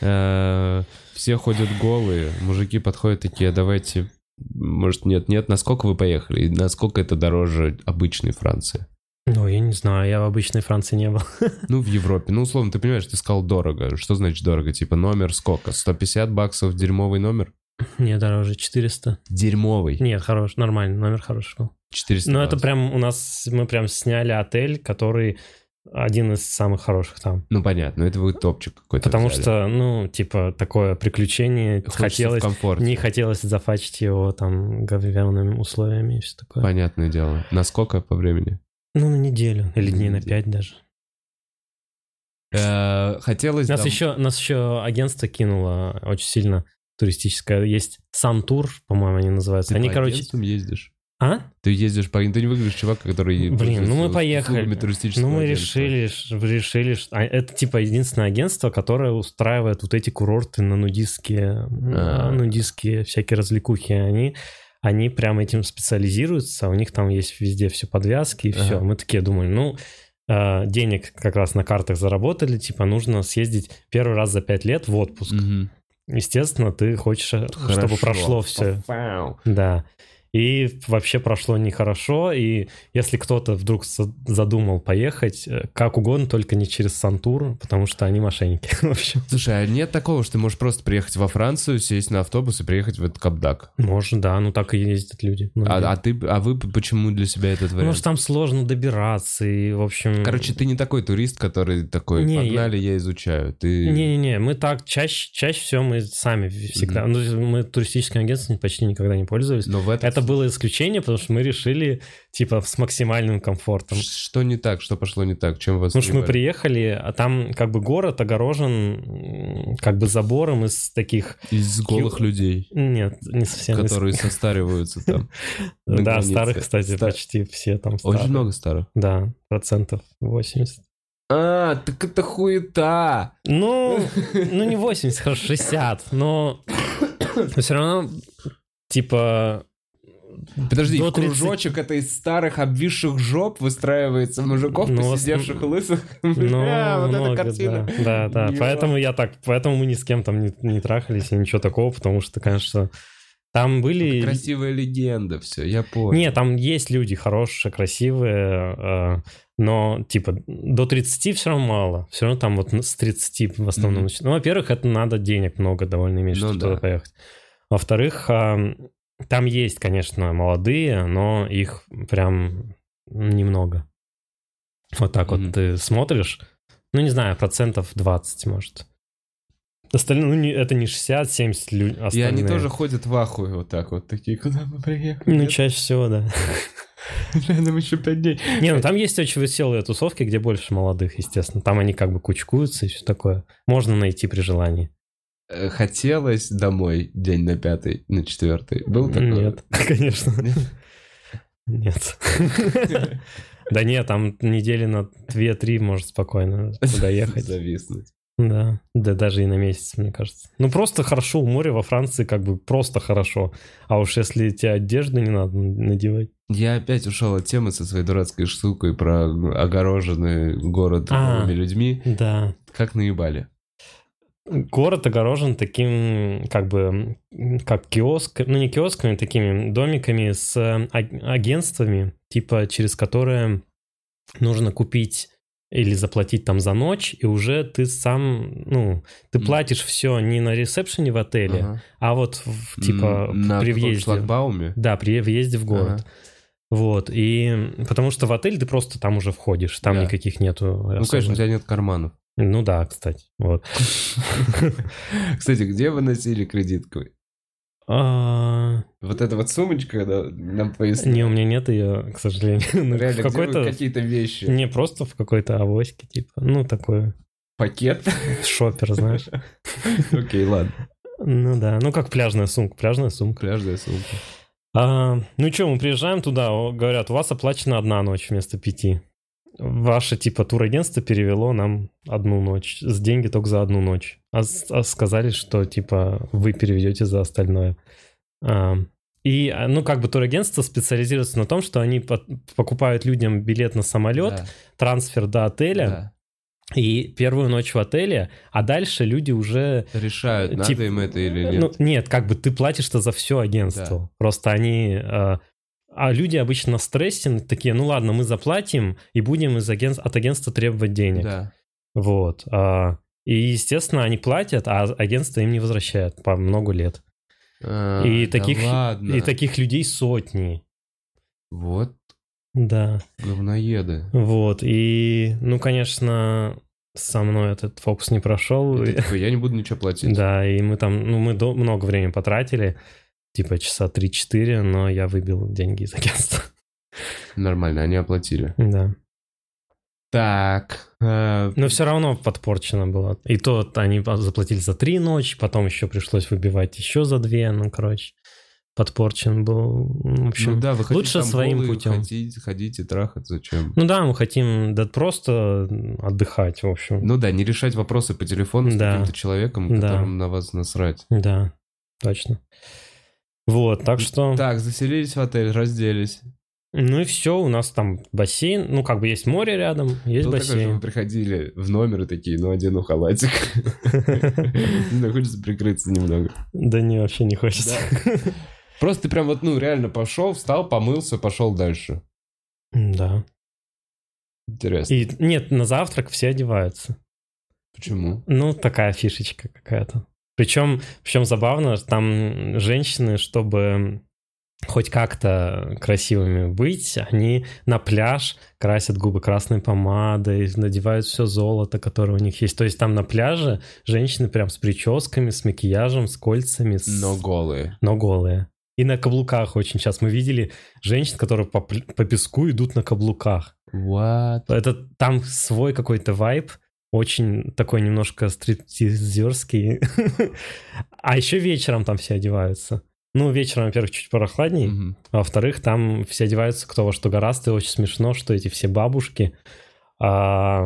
Э, Все ходят голые, мужики подходят такие, «А давайте, может, нет-нет, насколько вы поехали? Насколько это дороже обычной Франции? Ну, я не знаю, я в обычной Франции не был. <laughs> Ну, в Европе. Ну, условно, ты понимаешь, ты сказал дорого. Что значит дорого? Типа номер сколько? 150 баксов дерьмовый номер? Не, дороже 400. Дерьмовый. Нет, хорош, нормальный, номер хороший был. 400 Ну, это прям у нас, мы прям сняли отель, который один из самых хороших там. Ну, понятно, это вы топчик какой-то Потому взяли. что, ну, типа, такое приключение, Хочется хотелось, не хотелось зафачить его там говяными условиями и все такое. Понятное дело. Насколько по времени? Ну, на неделю или дней на пять даже. Э, Хотелось... Нас еще, нас еще агентство кинуло очень сильно туристическое. Есть Сантур, по-моему, они называются. Ты они, по короче... ездишь? А? Ты ездишь по... Ты не выглядишь чувак, который... Блин, ну мы поехали. Ну мы агентства. решили, решили, что а, это типа единственное агентство, которое устраивает вот эти курорты на нудистские, А. нудистские всякие развлекухи. Они, они прям этим специализируются, у них там есть везде все подвязки и все. Ага. Мы такие думали, ну э, денег как раз на картах заработали, типа нужно съездить первый раз за пять лет в отпуск. Мгм. Естественно, ты хочешь, э, чтобы Хорошо. прошло все. Вау. Да. И вообще прошло нехорошо, и если кто-то вдруг за- задумал поехать, э, как угодно, только не через Сантур, потому что они мошенники, <laughs> в общем. Слушай, а нет такого, что ты можешь просто приехать во Францию, сесть на автобус и приехать в этот Капдак? Может, да, ну так и ездят люди. Ну, А, а ты, а вы почему для себя этот Потому вариант? что там сложно добираться, и, в общем... Короче, ты не такой турист, который такой, Не, погнали, я... изучаю. Ты... Не-не-не, мы так чаще, чаще всего мы сами всегда... Ну, мы туристическим агентством почти никогда не пользовались. Но в этот... Это было исключение, потому что мы решили, типа, с максимальным комфортом. Что не так? Что пошло не так? Чем вас Потому что мы приехали, а там как бы город огорожен как бы забором из таких... Из голых людей, Нет, не совсем. из- которые состариваются там. <laughs> Да, старых, кстати, Ста- почти все там Очень много старых. Да, процентов 80. А, так это хуета! Ну, <laughs> ну не 80, хорошо, 60, но <coughs> все равно, типа, Подожди, До кружочек это из старых обвисших жоп выстраивается мужиков, Ну, посидевших лысых. <laughs> ну, Бля, вот эта много, картина. да, да, да. Поэтому я так, поэтому мы ни с кем там не, не трахались и ничего такого, потому что, конечно, там были... Красивая легенда, все, я понял. Не, там есть люди хорошие, красивые, э, но, типа, до 30 все равно мало. Все равно там вот с 30 в основном. Начи- Ну, во-первых, это надо денег много довольно иметь, Ну чтобы да. туда поехать. Во-вторых, там есть, конечно, молодые, но их прям немного. Вот так Мгм. вот ты смотришь, ну, не знаю, процентов 20, может. Остальные, ну, не- это не 60-70 людей. И они тоже ходят в ахуе вот так вот, такие, куда мы приехали? Ну, чаще всего, да. <laughs> Рядом еще пять дней. Не, ну там есть очень веселые тусовки, где больше молодых, естественно. Там они как бы кучкуются и все такое. Можно найти при желании. Э, Хотелось домой день на пятый, на четвертый. Был такой? Нет, <laughs> конечно. Нет? <laughs> Да нет, там недели на 2-3 может спокойно туда ехать. Зависнуть. Да, да даже и на месяц, мне кажется. Ну просто хорошо, у моря во Франции как бы просто хорошо. А уж если тебе одежды не надо надевать. Я опять ушел от темы со своей дурацкой штукой про огороженный город А. людьми. Да. Как наебали. Город огорожен таким, как бы, как киоск, ну не киосками, такими домиками с э, аг- агентствами, типа через которые нужно купить или заплатить там за ночь, и уже ты сам, ну, ты платишь все не на ресепшене в отеле, Ага. а вот в- типа на при въезде. шлагбауме? Да, при въезде в город. Ага. Вот, и потому что в отель ты просто там уже входишь, там Да. никаких нету. Ну, особо. конечно, у тебя нет карманов. Ну да, кстати, вот. <laughs> Кстати, где вы носили кредитку? А, Вот эта вот сумочка, да, нам поясни. Не, у меня нет ее, к сожалению. <laughs> Ну, Реально, какой-то... какие-то вещи? Не, просто в какой-то авоське, типа. Ну, такой Пакет? <laughs> шопер, знаешь. Окей, ладно. Ну да, ну как пляжная сумка, пляжная сумка. Пляжная сумка. А, ну что, мы приезжаем туда, говорят, у вас оплачена одна ночь вместо пяти. Ваше, типа, турагентство перевело нам одну ночь. С деньги только за одну ночь. А, а сказали, что, типа, вы переведете за остальное. А, и, а, ну, как бы турагентство специализируется на том, что они покупают людям билет на самолет, Да, трансфер до отеля да. И первую ночь в отеле, а дальше люди уже... Решают, надо Тип- им это или нет. Ну, нет, как бы ты платишь-то за все агентство. Просто они... э, а люди обычно на стрессе ну, такие, ну ладно, мы заплатим и будем из агентства, от агентства требовать денег. да. Вот. а, и, естественно, они платят, а агентство им не возвращает по много лет. А, И да таких- ладно. И таких людей сотни. Вот Да. говноеды. Вот. И, ну, конечно, со мной этот фокус не прошел. И такой, <laughs> я не буду ничего платить. Да, и мы там, ну, мы до- много времени потратили, типа часа 3-4, но я выбил деньги из агентства. <laughs> Нормально, они оплатили. Да. Так. э, Но все равно подпорчено было. И то они заплатили за три ночи, потом еще пришлось выбивать еще за две, ну, короче. Подпорчен был. В общем, ну да, вы хотите лучше своим путем. Ходить, ходить и трахать, зачем? Ну да, мы хотим да просто отдыхать, в общем. Ну да, не решать вопросы по телефону с Да. каким-то человеком, Да. которому на вас насрать. Да, точно. Вот, так что... Так, заселились в отель, разделись. Ну и все, у нас там бассейн, ну как бы есть море рядом, есть что бассейн. вы приходили в номер и такие, ну, одену халатик. <laughs> <laughs> Не хочется прикрыться немного. Да не, вообще не хочется. Просто ты прям вот, ну, реально пошел, встал, помылся, пошел дальше. Да. Интересно. И нет, на завтрак все одеваются. Почему? Ну, такая фишечка какая-то. Причем, причем забавно, там женщины, чтобы хоть как-то красивыми быть, они на пляж красят губы красной помадой, надевают все золото, которое у них есть. То есть там на пляже женщины прям с прическами, с макияжем, с кольцами, с... Но голые. но голые. И на каблуках очень часто. Мы видели женщин, которые по, по песку идут на каблуках. What? Это там свой какой-то вайб, очень такой немножко стриптизерский. <laughs> А еще вечером там все одеваются. Ну, вечером, во-первых, чуть прохладней, Мгм. а во-вторых, там все одеваются кто во что гораздо, и очень смешно, что эти все бабушки а,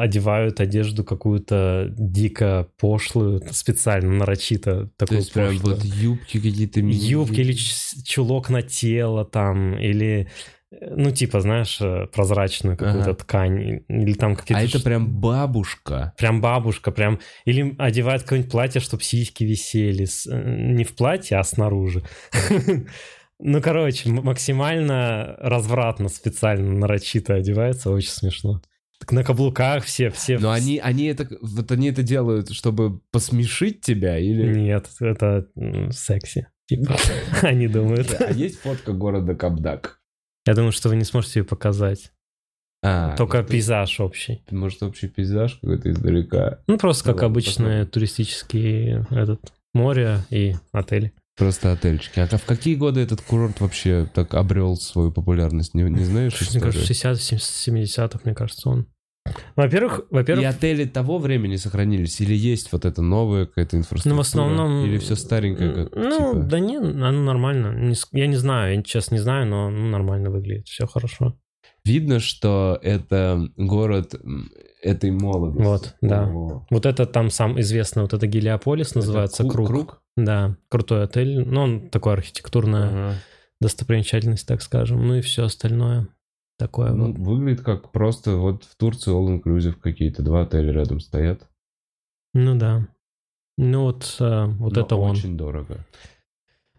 одевают одежду какую-то дико пошлую, специально, нарочито То такую есть прям вот юбки какие-то... Юбки или чулок на тело там, или, э, ну, типа, знаешь, э, прозрачную какую-то Ага. ткань, или там какие-то... А это прям бабушка. Прям бабушка, прям... Или одевает какое-нибудь платье, чтобы сиськи висели. э, Не в платье, а снаружи. <laughs> Ну, короче, максимально развратно, специально, нарочито одевается, очень смешно. Так на каблуках все, все... Но они, они это, вот они это делают, чтобы посмешить тебя или... Нет, это секси. Типа, <laughs> они думают. А есть фотка города Кабдак? Я думаю, что вы не сможете ее показать. А, Только то есть, пейзаж общий. Может, общий пейзаж какой-то издалека. Ну, просто как обычные посмотрим. туристические этот море и отели. Просто отельчики. А в какие годы этот курорт вообще так обрел свою популярность? Не, не знаешь Мне кажется, историю? 60 70-х, мне кажется, он. Во-первых, И во-первых, отели того времени сохранились? Или есть вот это новая какая-то инфраструктура? ну, в основном... Или все старенькое, как Ну, типа? да не, оно нормально. Я не знаю, я сейчас не знаю, но нормально выглядит, все хорошо. Видно, что это город этой молодости. Вот, да. О. Вот это там сам известный, вот это Гелиополис называется, Это круг. Круг? Да, крутой отель. Ну, он такой архитектурная Ага. достопримечательность, так скажем. Ну и все остальное такое Ну, вот. выглядит как просто вот в Турции all inclusive какие-то два отеля рядом стоят. Ну да. Ну вот, э, вот Но это он. очень дорого.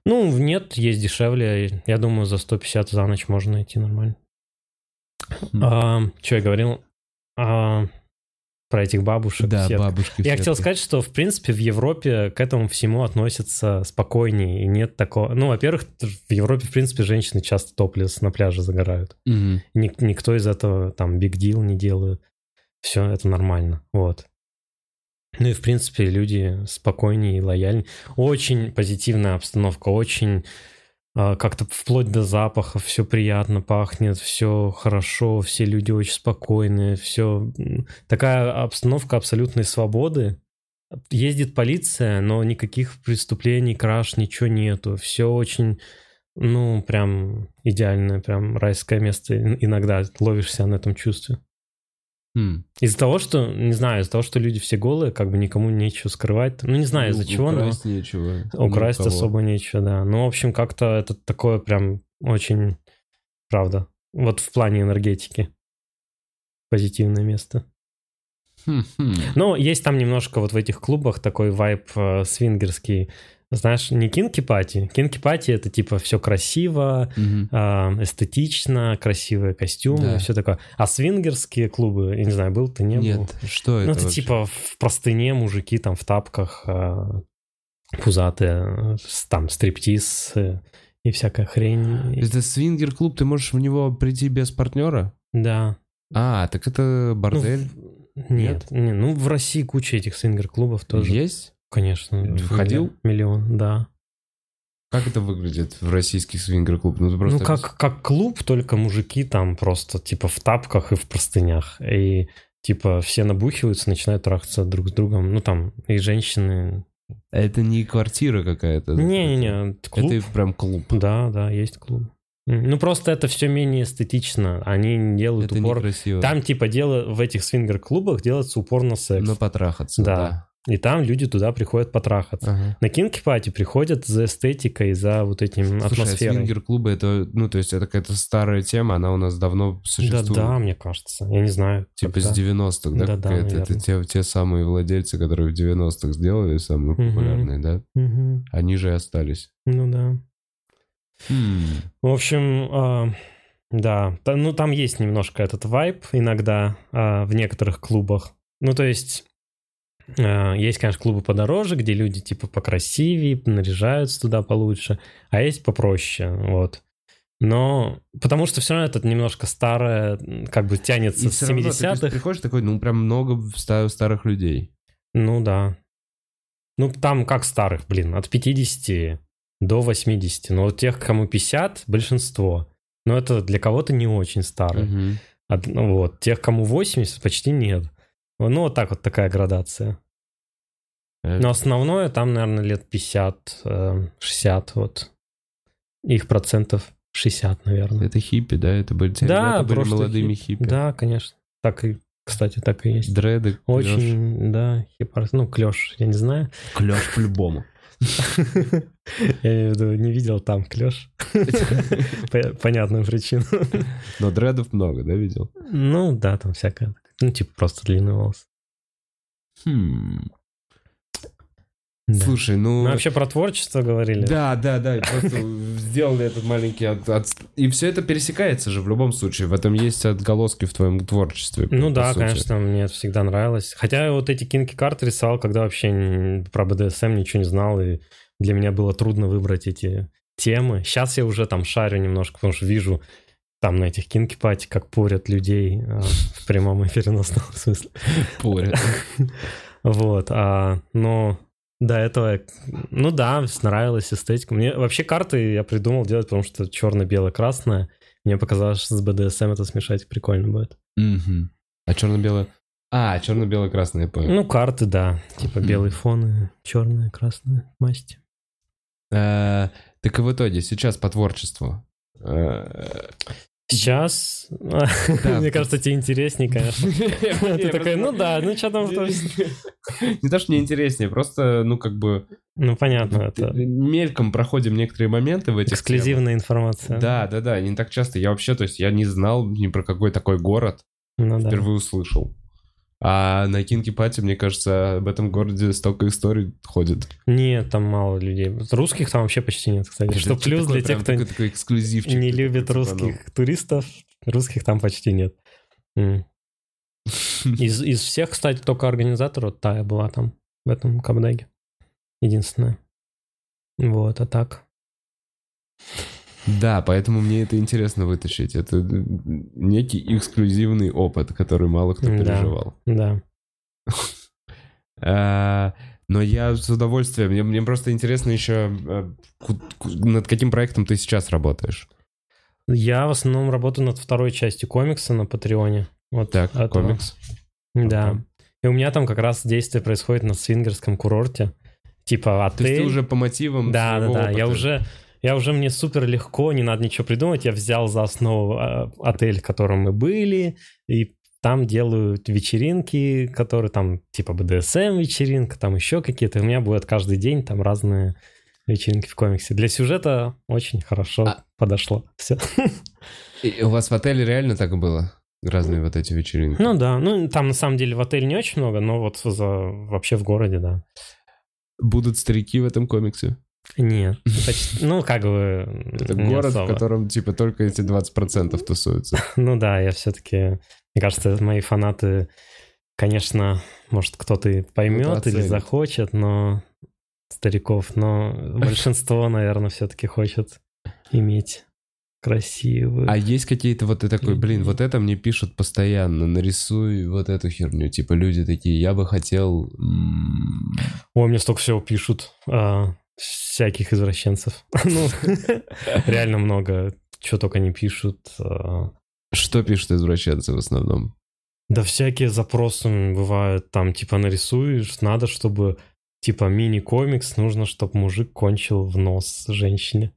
Ну, нет, есть дешевле. Я думаю, за 150 за ночь можно найти нормально. Хм. что я говорил? А, про этих бабушек. Да, сеток. бабушки. Я все хотел сказать, что, в принципе, в Европе к этому всему относятся спокойнее. И нет такого... Ну, во-первых, в Европе, в принципе, женщины часто топлес на пляже загорают. Мгм. Ник- никто из этого там биг дил не делает. Все это нормально. Вот. Ну и, в принципе, люди спокойнее и лояльнее. Очень позитивная обстановка, очень а, как-то вплоть до запаха все приятно пахнет, все хорошо, все люди очень спокойные, все... Такая обстановка абсолютной свободы. Ездит полиция, но никаких преступлений, краж, ничего нету. Все очень, ну, прям идеальное, прям райское место. Иногда ловишься на этом чувстве. Хм. Из-за того, что, не знаю, из-за того, что люди все голые, как бы никому нечего скрывать. Ну, не знаю, из-за Ну, чего, но украсть нечего. Ну, украсть у кого. особо нечего, да. Ну, в общем, как-то это такое прям очень, правда, вот в плане энергетики позитивное место. Хм, хм. Но есть там немножко вот в этих клубах такой вайб э, свингерский. Знаешь, не кинки пати. Кинки пати это типа все красиво, Мгм. а, эстетично, красивые костюмы, Да. все такое. А свингерские клубы, я не знаю, был ты, не был? Нет, что это Ну, это вообще? типа в простыне мужики там в тапках, а, пузатые, там стриптиз э, и всякая хрень. Это свингер-клуб, ты можешь в него прийти без партнера? Да. А, так это Ну, бордель? в- Нет, не, ну в России куча этих свингер-клубов тоже. Есть? Конечно. Ходил? Миллион, да. Как это выглядит в российский свингер-клуб? Ну, ты просто Ну, как, как клуб, только мужики там просто типа в тапках и в простынях. И типа все набухиваются, начинают трахаться друг с другом. Ну, там и женщины. Это не квартира какая-то. Не-не-не, клуб. Это прям клуб. Да, да, есть клуб. Ну, просто это все менее эстетично. Они не делают Это упор... некрасиво. Там, типа, дело... в этих свингер-клубах делается упор на секс. Но потрахаться, Да. да. И там люди туда приходят потрахаться. Ага. На кинки пати приходят за эстетикой, за вот этим Слушай, а атмосферой. свингер-клубы это, ну, то есть это какая-то старая тема, она у нас давно Да, существует. да, мне кажется. Я не знаю. Типа когда. с 90-х, да? Да-да, это те, те самые владельцы, которые в 90-х сделали, самые Мгм. популярные, да? Мгм. Они же и остались. Ну да. Хм. В общем, а, да, ну там есть немножко этот вайб иногда а, в некоторых клубах. Ну то есть а, есть, конечно, клубы подороже, где люди типа покрасивее, наряжаются туда получше, а есть попроще, вот. Но потому что все равно это немножко старое, как бы тянется И с всё равно ты, то есть, 70-х. приходишь такой, ну, прям много ста- старых людей. Ну да. Ну там как старых, блин, от 50 до 80. Но вот тех, кому 50, большинство. Но это для кого-то не очень старые. Мгм. От- ну вот, тех, кому 80, почти нет. Ну, вот так вот такая градация. Э, Но основное там, наверное, лет 50, э, 60, вот. Их процентов 60, наверное. Это хиппи, да? Это были, те Да, ребята были молодыми хип- хиппи. Да, конечно. Так и, кстати, так и есть. Дреды, Очень, да, хипар, ну, клеш, я не знаю. Клёш по-любому. <laughs> Я не видел там клеш. <laughs> По понятным причинам. Но дредов много, да, видел? Ну, да, там всякое. Ну, типа просто длинный волос. Хм. Да. Слушай, ну... Мы вообще про творчество говорили. Да, да, да, просто сделали этот маленький... от- от- И все это пересекается же в любом случае. В этом есть отголоски в твоем творчестве. Ну по да, сути. конечно, мне это всегда нравилось. Хотя я вот эти кинки карты рисовал, когда вообще про БДСМ ничего не знал, и для меня было трудно выбрать эти темы. Сейчас я уже там шарю немножко, потому что вижу там на этих кинки пати, как порят людей а, в прямом и переносном смысле. Порят. <laughs> Вот, а, но до этого, ну да, нравилась эстетика. Мне вообще карты я придумал делать, потому что черно-бело-красное. Мне показалось, что с БДСМ это смешать прикольно будет. А черно-белое... А, черно-бело-красное, я понял. Ну, карты, да. Типа белый фон и черная, красная масть. Э, Так и в итоге, сейчас по творчеству. Э, Сейчас, мне кажется, тебе интереснее, конечно. <laughs> Ты такой, ну да, ну что там в творчестве?» Не то, что мне интереснее, просто, ну, как бы... Ну, понятно, это Мельком проходим некоторые моменты в этих эксклюзивная информация. Да, да, да, не так часто. Я вообще, то есть, я не знал ни про какой такой город, Ну впервые услышал. А на Кинки Пати, мне кажется, об этом городе столько историй ходит. Нет, там мало людей. Русских там вообще почти нет, кстати. Что плюс для тех, кто не любит цепанул. русских туристов, русских там почти нет. <laughs> Из, из всех, кстати, только организатор вот Тая была там, в этом Кабдаге. Единственная. Вот, а так. Да, поэтому мне это интересно вытащить. Это некий эксклюзивный опыт, который мало кто Да. переживал. Да. А, Но я с удовольствием. Мне, мне просто интересно еще, ку- над каким проектом ты сейчас работаешь. Я в основном работаю над второй частью комикса на Патреоне. Вот Так, этого. комикс. Да. Ага. И у меня там как раз действие происходит на свингерском курорте. Типа То есть отель. ты уже по мотивам Да, да, да. Я опыта. уже, я уже мне супер легко, не надо ничего придумать. Я взял за основу а, отель, в котором мы были, и там делают вечеринки, которые там типа БДСМ вечеринка, там еще какие-то. У меня будет каждый день там разные вечеринки в комиксе. Для сюжета очень хорошо а... подошло. Все. И у вас в отеле реально так было? Разные вот эти вечеринки? Ну да, ну там на самом деле в отеле не очень много, но вот за... вообще в городе, да. Будут старики в этом комиксе? Нет, <laughs> это, ну как бы... Это город, особо. в котором типа только эти 20% тусуются. <laughs> Ну да, я все-таки... Мне кажется, мои фанаты, конечно, может кто-то и поймет или захочет, но стариков, но <laughs> большинство, наверное, все-таки хочет иметь красивый. А есть какие-то вот ты такой, блин, вот это мне пишут постоянно, нарисуй вот эту херню. Типа люди такие, я бы хотел... Ой, мне столько всего пишут. А, всяких извращенцев. <laughs> ну, реально много. Что только не пишут. А. Что пишут извращенцы в основном? Да всякие запросы бывают. Там типа нарисуешь, надо, чтобы типа мини-комикс, нужно, чтобы мужик кончил в нос женщине.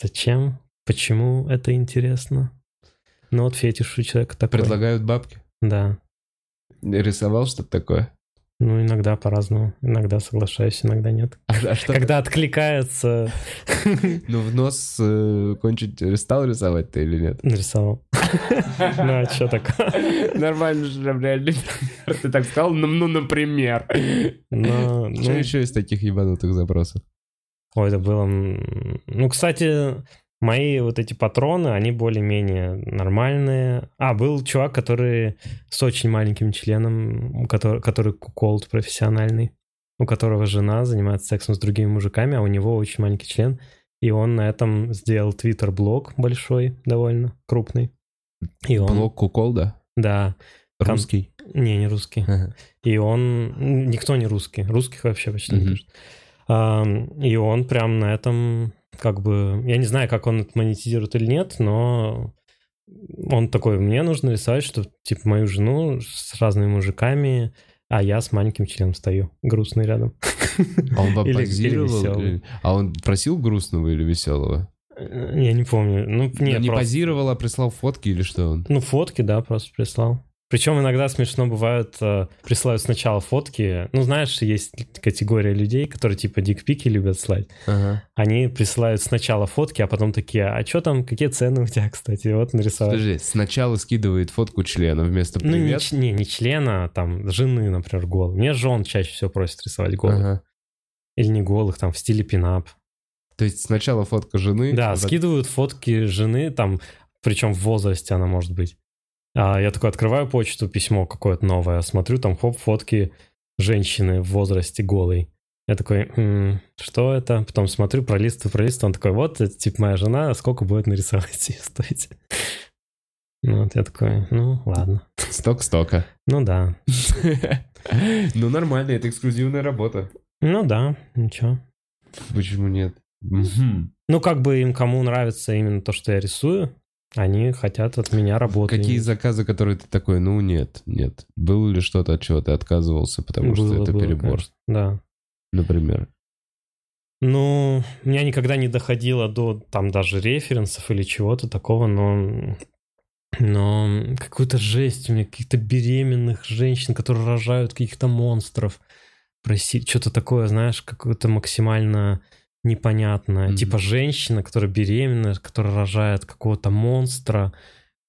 Зачем? Почему это интересно? Ну вот фетиш у человека такой. Предлагают бабки? Да. Рисовал что-то такое? Ну, иногда по-разному. Иногда соглашаюсь, иногда нет. А, а что Когда откликается... <laughs> Ну, в нос э, кончить стал рисовать ты или нет? Нарисовал. <laughs> Ну, а что такое? Нормально же, реально. Ты так сказал? Ну, ну например. Что еще из таких ебанутых запросов? Ой, это было... Ну, кстати, мои вот эти патроны, они более-менее нормальные. А, был чувак, который с очень маленьким членом, который, который куколд профессиональный, у которого жена занимается сексом с другими мужиками, а у него очень маленький член. И он на этом сделал твиттер-блог большой, довольно крупный. И он... Блог куколда? Да. Русский? Не, не русский. Ага. И он... Никто не русский. Русских вообще почти не пишет. И он прям на этом, как бы, я не знаю, как он это монетизирует или нет, но он такой, мне нужно рисовать, что, типа, мою жену с разными мужиками, а я с маленьким членом стою, грустный рядом. А он вам позировал? А он просил грустного или веселого? Я не помню. Ну, нет, не просто... позировал, а прислал фотки или что он? Ну, фотки, да, просто прислал. Причем иногда смешно бывает, э, присылают сначала фотки. Ну, знаешь, есть категория людей, которые типа дикпики любят слать. Ага. Они присылают сначала фотки, а потом такие, а что там, какие цены у тебя, кстати? Вот нарисовать. Подожди, сначала скидывает фотку члена вместо привет? Ну, не, не, не члена, а там жены, например, голых. Мне жен чаще всего просят рисовать голых. Ага. Или не голых, там в стиле пинап. То есть сначала фотка жены? Да, а скидывают фотки жены, там, причем в возрасте она может быть. А я такой открываю почту, письмо какое-то новое, смотрю, там хоп, фотки женщины в возрасте голой. Я такой, м-м, что это? Потом смотрю, пролистываю, пролистываю. Он такой, вот, это типа моя жена, сколько будет нарисовать <laughs> ее стоить? Ну, вот я такой, ну, ладно. Сток стока. Ну, да. <laughs> Ну, нормально, это эксклюзивная работа. Ну, да, ничего. Почему нет? Ну, как бы им кому нравится именно то, что я рисую, они хотят от меня работы. Какие заказы, которые ты такой, ну нет, нет. Было ли что-то, от чего ты отказывался, потому было, что это было, перебор? Конечно. Да. Например? Ну, у меня никогда не доходило до там даже референсов или чего-то такого, но но какую-то жесть у меня, каких-то беременных женщин, которые рожают каких-то монстров. Просить что-то такое, знаешь, какое-то максимально непонятная. Mm-hmm. Типа женщина, которая беременна, которая рожает какого-то монстра.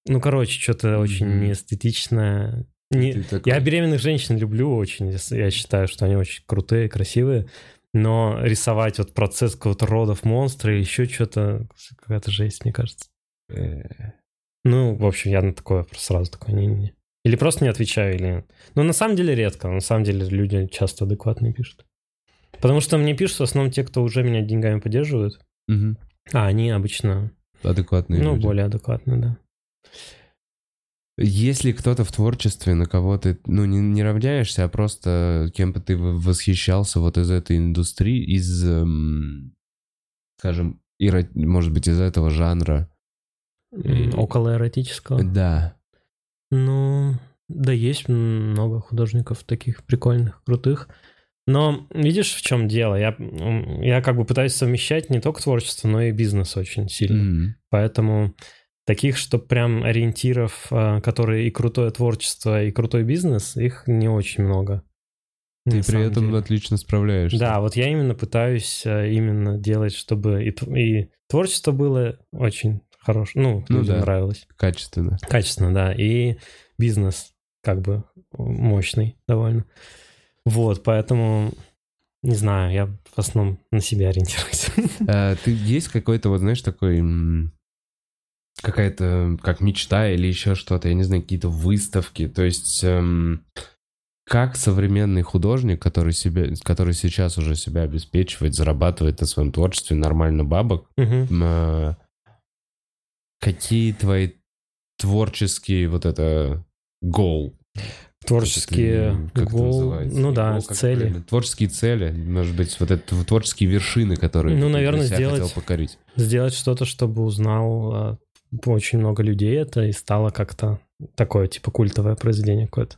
Ну, короче, что-то mm-hmm. очень неэстетичное. Не... Такой... Я беременных женщин люблю очень. Я считаю, что они очень крутые, красивые. Но рисовать вот процесс какого-то родов монстра или еще что-то, какая-то жесть, мне кажется. Э. Ну, в общем, я на такое просто сразу такой, не-не-не. Или просто не отвечаю, или... Ну, на самом деле редко. На самом деле люди часто адекватно пишут. Потому что мне пишут в основном те, кто уже меня деньгами поддерживают. Угу. А они обычно... Адекватные Ну, люди. более адекватные, да. Если кто-то в творчестве, на кого ты, ну, не, не равняешься, а просто кем бы ты восхищался вот из этой индустрии, из, эм, скажем, эро... может быть, из этого жанра. Около эротического? Да. Ну, да, есть много художников таких прикольных, крутых. Но видишь, в чем дело? Я, я как бы пытаюсь совмещать не только творчество, но и бизнес очень сильно. Mm-hmm. Поэтому таких, что прям ориентиров, а, которые и крутое творчество, и крутой бизнес, их не очень много. Ты при этом деле. отлично справляешься. Да, вот я именно пытаюсь а, именно делать, чтобы и, и творчество было очень хорошее, ну, Ну людям да. нравилось. Качественно. Качественно, да, и бизнес как бы мощный довольно. Вот, поэтому, не знаю, я в основном на себя ориентируюсь. А, <laughs> ты есть какой-то, вот знаешь, такой... Какая-то как мечта или еще что-то, я не знаю, какие-то выставки. То есть, эм, как современный художник, который, себе, который сейчас уже себя обеспечивает, зарабатывает на своем творчестве нормально бабок, м, э, какие твои творческие вот это гол? Творческие Как гол- называется? ну да, гол, цели. правильно? Творческие цели, может быть, вот это творческие вершины, которые Ну, наверное, сделать- хотел покорить. Сделать что-то, чтобы узнал а, очень много людей это и стало как-то такое, типа культовое произведение какое-то.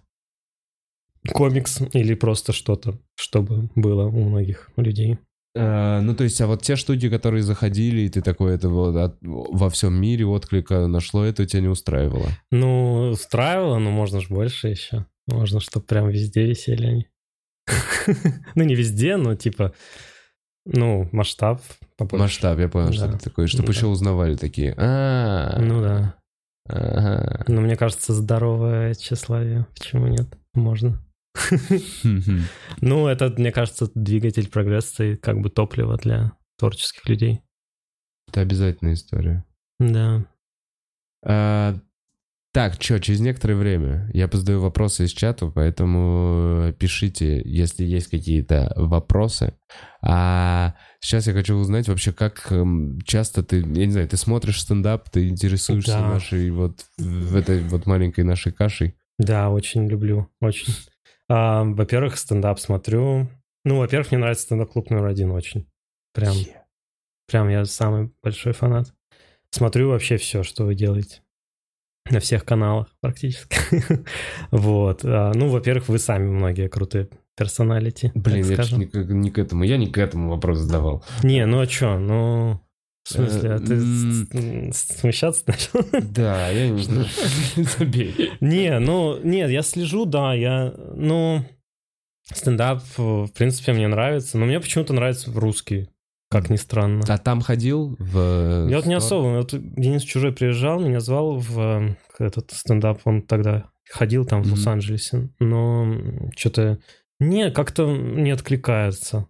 Комикс или просто что-то, чтобы было у многих людей. Э, ну, то есть, а вот те штуки, которые заходили, и ты такой, это вот от- во всем мире отклика нашло, это тебя не устраивало? Ну, устраивало, но можно же больше еще. Можно, чтобы прям везде висели они. <laughs> Ну, не везде, но типа, ну, масштаб побольше. Масштаб, я понял, что это такое, чтобы Да. еще узнавали такие. А, Ну да. Но мне кажется, здоровое тщеславие. Почему нет? Можно. <laughs> Ну, это, мне кажется, двигатель прогресса и как бы топливо для творческих людей. Это обязательная история. Да. А, Так, что, через некоторое время я позадаю вопросы из чата, поэтому пишите, если есть какие-то вопросы. А сейчас я хочу узнать вообще, как эм, часто ты, я не знаю, ты смотришь стендап, ты интересуешься Да. нашей вот в этой вот маленькой нашей кашей. Да, очень люблю. Очень. А, во-первых, стендап смотрю. Ну, во-первых, мне нравится стендап-клуб номер один очень. Прям, прям я самый большой фанат. Смотрю вообще все, что вы делаете. На всех каналах практически. <laughs> Вот. А, Ну, во-первых, вы сами многие крутые персоналити. Блин, я не, к- не к этому, я не к этому вопрос задавал. Не, ну а чё? Ну, в смысле, а ты Э, смущаться начал? <laughs> Да, я не знаю. <laughs> Забей. Не, ну, нет, я слежу, да, я, ну, стендап, в принципе, мне нравится, но мне почему-то нравится русский, как ни странно. А там ходил в... Я вот не особо, вот Денис Чужой приезжал, меня звал в э, этот стендап, он тогда ходил там в Мгм. Лос-Анджелесе, но что-то, не, как-то не откликается.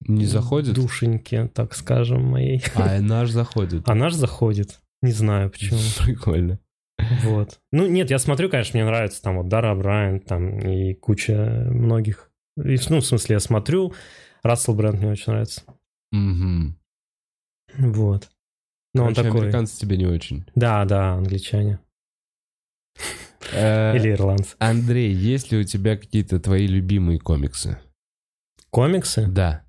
Не заходит? Душеньки, так скажем, моей. А наш заходит. А наш заходит. Не знаю почему. <laughs> Прикольно. Вот. Ну, нет, я смотрю, конечно, мне нравится там вот Дара Брайан, там и куча многих. И, ну, в смысле, я смотрю. Рассел Брэнд мне очень нравится. Мгм. Вот. Но он Короче, такой... американцы тебе не очень. Да, да, англичане. Э, Или ирландцы. Андрей, есть ли у тебя какие-то твои любимые комиксы? Комиксы? Да.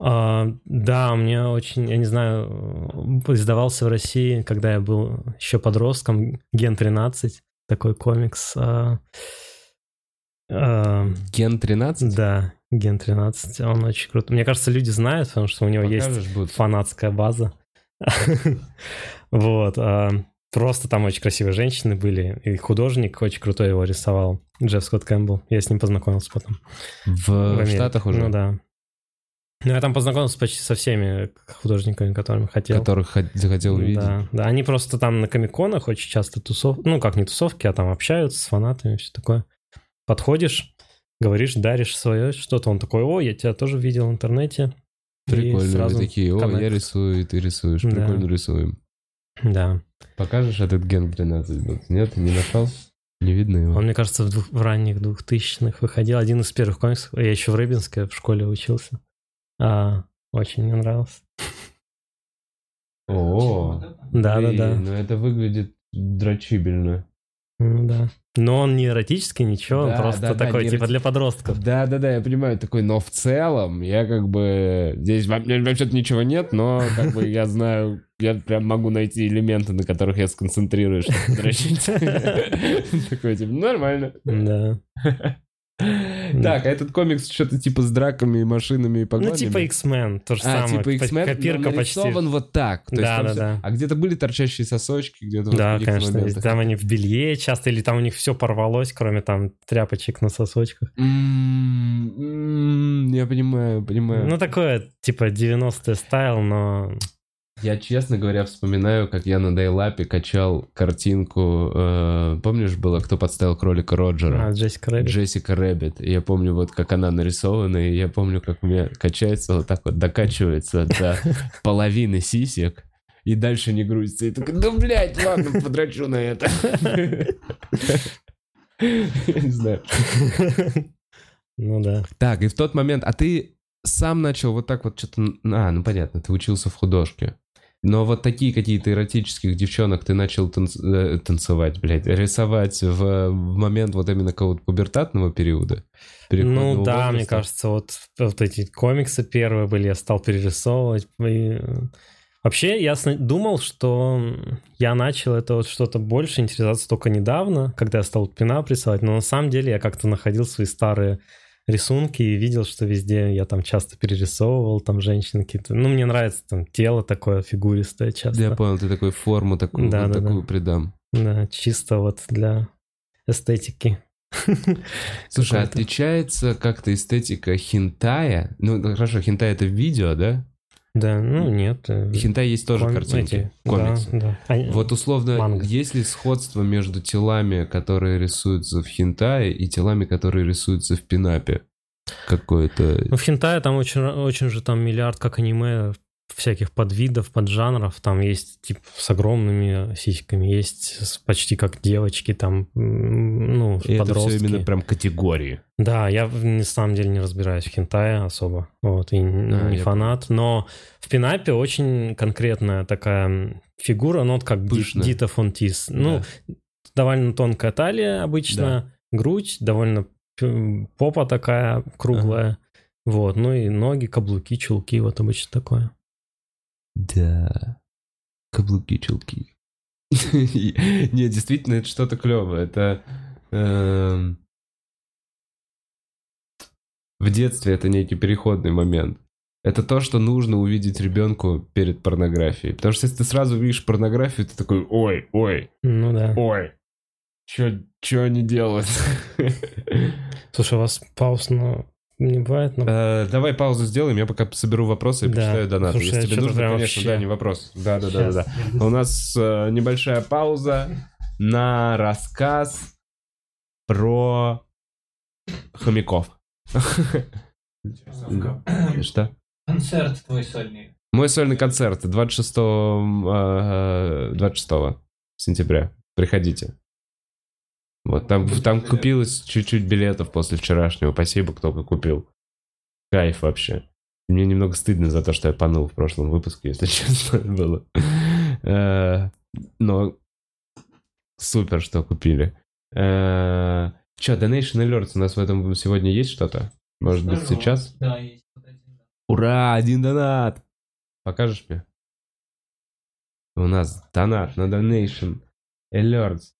А, да, мне очень, я не знаю, э, издавался в России, когда я был еще подростком, Ген 13, такой комикс. а, Ген 13? да, Ген 13, он очень круто. Мне кажется, люди знают, потому что у него есть Покажешь, будет? фанатская база. <laughs> Вот. а, Просто там очень красивые женщины были, и художник очень крутой его рисовал, Джефф Скотт Кэмпбелл. Я с ним познакомился потом. В, В. Штатах уже? Ну да. Ну, я там познакомился почти со всеми художниками, которыми хотел. Которых хот- захотел увидеть? Да, да, они просто там на комиконах очень часто тусов... ну как не тусовки, а там общаются с фанатами, все такое. Подходишь, говоришь, даришь свое что-то, он такой, о, я тебя тоже видел в интернете. И Прикольно. сразу Вы такие, о, я коннект. рисую, и ты рисуешь. Да. Прикольно рисуем. Да. Покажешь этот ген 13? Вот Нет, не нашел? Не видно его? Он, мне кажется, в, двух- в ранних двухтысячных выходил. Один из первых комиксов. Я еще в Рыбинске в школе учился. А, очень мне нравился. О, Да, да, да. Ну это выглядит дрочибельно. Ну да. Но он не эротический, ничего, он Да, просто да, да, такой, не типа эроти- для подростков. Да, да, да, я понимаю, такой, но в целом я как бы здесь во- вообще-то ничего нет, но как бы я знаю, я прям могу найти элементы, на которых я сконцентрируюсь, чтобы <laughs> дрочить. <laughs> Такой типа, нормально. Да. <laughs> Так, а этот комикс что-то типа с драками, машинами и погонями? Ну, типа X-Men, то же А, самое. типа X-Men, Копирка но почти. нарисован вот так. То Да, да, всё- да. А где-то были торчащие сосочки, где-то вот Да, каких-то конечно. моментах? Там они в белье часто, или там у них все порвалось, кроме там тряпочек на сосочках. М, Я понимаю, понимаю. Ну, такое, типа, 90-е style, но... Я, честно говоря, вспоминаю, как я на dial-up е качал картинку. э, помнишь, было «Кто подставил кролика Роджера»? А, Джессика Рэббит. Джессика Рэббит. Я помню, вот как она нарисована, и я помню, как у меня качается, вот так вот докачивается до половины сисек, и дальше не грузится. И такой, да, блядь, ладно, подрачу на это. Не знаю. Ну да. Так, и в тот момент, а ты сам начал вот так вот что-то... А, ну понятно, ты учился в художке. Но вот такие какие-то эротических девчонок ты начал танц- э, танцевать, блядь, рисовать в, в момент вот именно какого-то пубертатного периода? Ну да, мне возраста? кажется, вот, вот эти комиксы первые были, я стал перерисовывать. и, э, Вообще, я думал, что я начал это вот что-то больше интересоваться только недавно, когда я стал пина рисовать, но на самом деле я как-то находил свои старые рисунки и видел, что везде я там часто перерисовывал, там женщины какие-то. Ну, мне нравится там тело такое фигуристое часто. Я понял, ты такой форму такую, Да, вот да, такую да. придам. Да, чисто вот для эстетики. <laughs> Слушай, а отличается как-то эстетика хентая? Ну, хорошо, хентай это видео, да? Да, ну нет. э, Хентай есть тоже ком- картинки, эти, комиксы. Да, да. Они- Вот условно, Манга. есть ли сходство между телами, которые рисуются в хентае, и телами, которые рисуются в пинапе? Какое-то... Ну, в хентае там очень, очень же там миллиард, как аниме, всяких подвидов, поджанров. Там есть типа с огромными сиськами, есть почти как девочки, там, ну, И это подростки. все именно прям категории. Да, я на самом деле не разбираюсь в хентае особо, вот, и А, не я фанат, но в пинапе очень конкретная такая фигура, ну, вот как Пышная. Дита Фонтис. Ну, Да. довольно тонкая талия обычно, грудь, довольно попа такая круглая, вот, ну и ноги, каблуки, чулки, вот обычно такое. Да. Каблуки, чулки. <laughs> Не, действительно, это что-то клевое. Это... эм, В детстве это некий переходный момент. Это то, что нужно увидеть ребенку перед порнографией. Потому что если ты сразу видишь порнографию, ты такой, ой, ой, Ну да. ой, что они делают? <laughs> Слушай, у вас пауз на... не бывает? Ну, Э, Давай паузу сделаем, я пока соберу вопросы и Да. почитаю донаты. Слушай, Если тебе нужно, конечно, вообще- да, не вопрос. Да, да, да, да, Щас. да. У нас э, небольшая пауза на рассказ про хомяков. <laughs> Что? Концерт твой сольный. Мой сольный концерт 26, э, 26 сентября. Приходите. Вот, там, там купилось чуть-чуть билетов после вчерашнего. Спасибо, кто купил. Кайф вообще. Мне немного стыдно за то, что я панул в прошлом выпуске, если <laughs> честно, было. Э, Но супер, что купили. Э, Че, Donation Alerts у нас в этом сегодня есть что-то? Может быть, сейчас? Да, есть. Ура, один донат! Покажешь мне? У нас донат на Donation Alerts.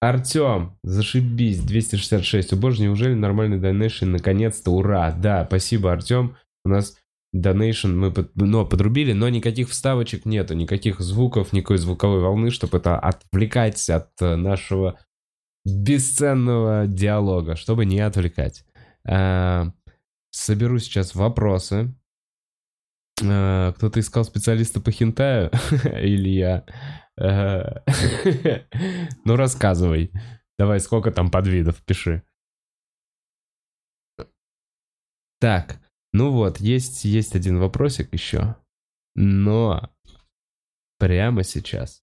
Артем, зашибись, 266. О боже, неужели нормальный донейшн? Наконец-то, ура! Да, спасибо, Артем. У нас донейшн мы под- но подрубили, но никаких вставочек нету, никаких звуков, никакой звуковой волны, чтобы это отвлекать от э, нашего бесценного диалога, чтобы не отвлекать. А, Соберу сейчас вопросы. Э, Кто-то искал специалиста по хентаю? <laughs> Или я? <laughs> Ну, рассказывай. Давай, сколько там подвидов, пиши. Так, ну вот, есть, есть один вопросик еще. Но прямо сейчас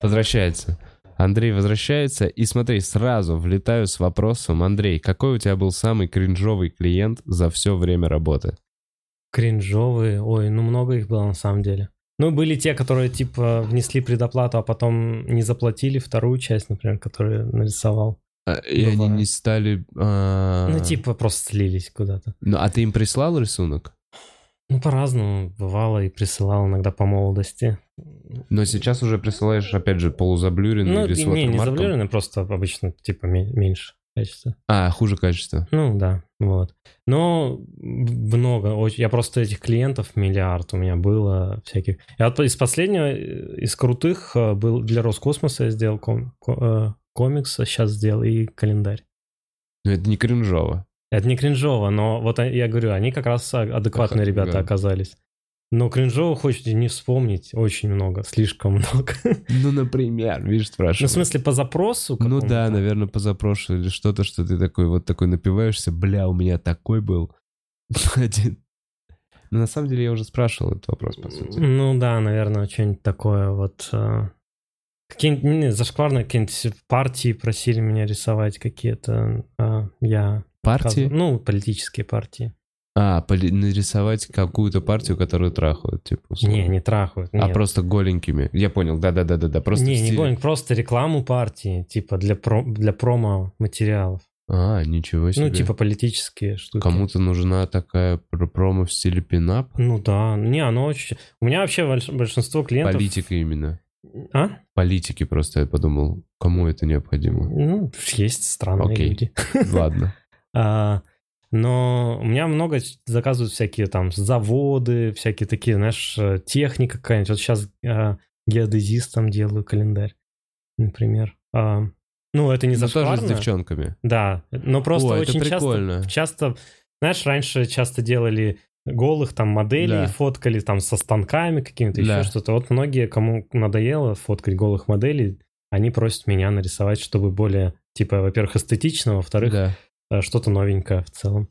возвращается. Андрей возвращается, и смотри, сразу влетаю с вопросом. Андрей, какой у тебя был самый кринжовый клиент за все время работы? Кринжовые, ой, ну много их было на самом деле. Ну, были те, которые, типа, внесли предоплату, а потом не заплатили вторую часть, например, которую нарисовал. А, И они не стали... а, Ну, типа, просто слились куда-то. Ну, а ты им прислал рисунок? Ну, по-разному. Бывало и присылал иногда по молодости. Но сейчас уже присылаешь, опять же, полузаблюренный Ну, или с не, не заблюренный, просто обычно типа ме- меньше качества. А, хуже качество. Ну, да, вот. Но много, очень. Я просто этих клиентов миллиард у меня было всяких. Я из последнего, э, из крутых э, был для Роскосмоса я сделал ком- ко- э, комикс, а сейчас сделал и календарь. Но это не кринжово. Это не кринжово, но вот я говорю, они как раз а- адекватные Ага, ребята да. оказались. Но кринжово хочется не вспомнить очень много, слишком много. <laughs> Ну, например, видишь, Ну, спрашиваю. в смысле, по запросу? Ну да, наверное, позапрошлый или что-то, что ты такой вот такой напиваешься, бля, у меня такой был <laughs> один. Но на самом деле я уже спрашивал этот вопрос, по сути. Ну да, наверное, что-нибудь такое вот. э, Какие-нибудь зашкварные какие-нибудь партии просили меня рисовать какие-то. э, Я... Партии? Ну, политические партии. А, нарисовать какую-то партию, которую трахают, типа. условно. Не, не трахают. А нет. просто голенькими. Я понял, да-да-да-да. Просто не, не стиле- гонг, просто рекламу партии, типа для, про, для промо-материалов. А, ничего себе. Ну, типа политические штуки. Кому-то нужна такая пр- промо в стиле пинап? Ну да, не, оно очень... У меня вообще больш- большинство клиентов... Политика именно. А? Политики просто, я подумал, кому это необходимо. Ну, есть странные Окей. люди. Ладно. <laughs> Но у меня много заказывают всякие там заводы, всякие такие, знаешь, э, техника какая-нибудь. Вот сейчас геодезистом делаю календарь, например. А, ну, это не Ну, тоже с зашкварно. девчонками. Да, но просто О, очень часто, часто, знаешь, раньше часто делали голых там моделей, Да. фоткали там со станками какими-то, Да. еще что-то. Вот многие, кому надоело фоткать голых моделей, они просят меня нарисовать, чтобы более, типа, во-первых, эстетично, во-вторых, Да. Э, что-то новенькое в целом.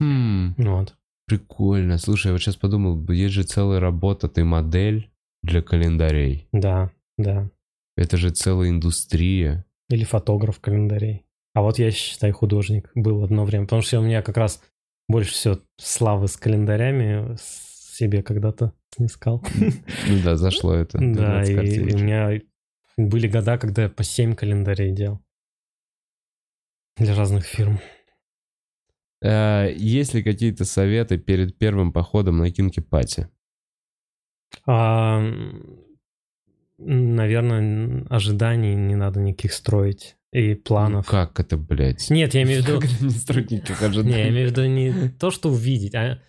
Хм, Вот. прикольно. Слушай, я вот сейчас подумал, есть же целая работа, ты модель для календарей. Да, да. Это же целая индустрия. Или фотограф календарей. А вот я, считай, художник был одно время, потому что у меня как раз больше всего славы с календарями себе когда-то снискал. Ну да, зашло это. <laughs> Да, 12 и, у меня были года, когда я по 7 календарей делал. Для разных фирм. А, Есть ли какие-то советы перед первым походом на кинки-пати? А, наверное, ожиданий не надо никаких строить. И планов. Ну Как это, блядь? Нет, я имею в виду... Как не строить никаких <laughs> Не, я имею в виду не то, что увидеть, а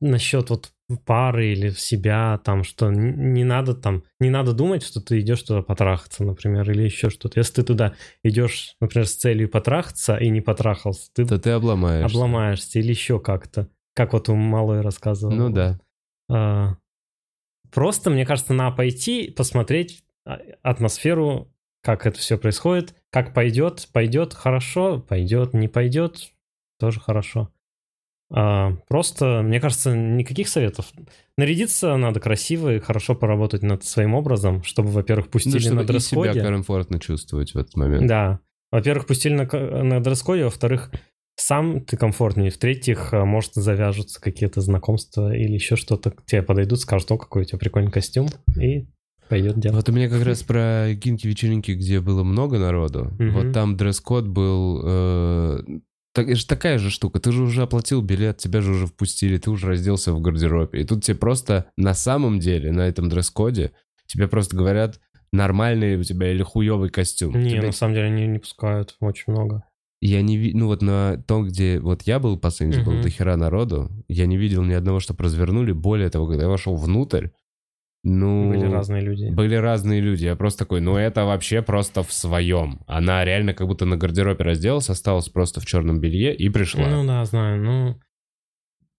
насчет вот пары или себя, там, что не надо там, не надо думать, что ты идешь туда потрахаться, например, или еще что-то. Если ты туда идешь, например, с целью потрахаться и не потрахался, ты То ты обломаешься. обломаешься или еще как-то. Как вот у Малой рассказывал. Ну да. А, Просто, мне кажется, надо пойти, посмотреть а, атмосферу, как это все происходит, как пойдет, пойдет хорошо, пойдет, не пойдет, тоже хорошо. А, Просто, мне кажется, никаких советов. Нарядиться надо красиво и хорошо поработать над своим образом, чтобы, во-первых, Ну, пустили чтобы на и себя дресс-коде. комфортно чувствовать в этот момент. Да. Во-первых, пустили на, на дресс-коде, во-вторых, сам ты комфортнее. В-третьих, а, может, завяжутся какие-то знакомства или еще что-то. К тебе подойдут, скажут, о, какой у тебя прикольный костюм, и пойдет дело. Вот у меня как раз про кинки-вечеринки, где было много народу. Вот там дресс-код был... э, так, это же такая же штука. Ты же уже оплатил билет, тебя же уже впустили, ты уже разделся в гардеробе. И тут тебе просто на самом деле, на этом дресс-коде, тебе просто говорят, нормальный у тебя или хуёвый костюм. Не, Тебе- на самом деле они не пускают очень много. Я не видел, ну вот на том, где вот я был последний, было Мгм. до хера народу, я не видел ни одного, что развернули. Более того, когда я вошел внутрь, ну... Были разные люди. Были разные люди. Я просто такой, ну это вообще просто в своем. Она реально как будто на гардеробе разделась, осталась просто в черном белье и пришла. Ну да, знаю. Ну,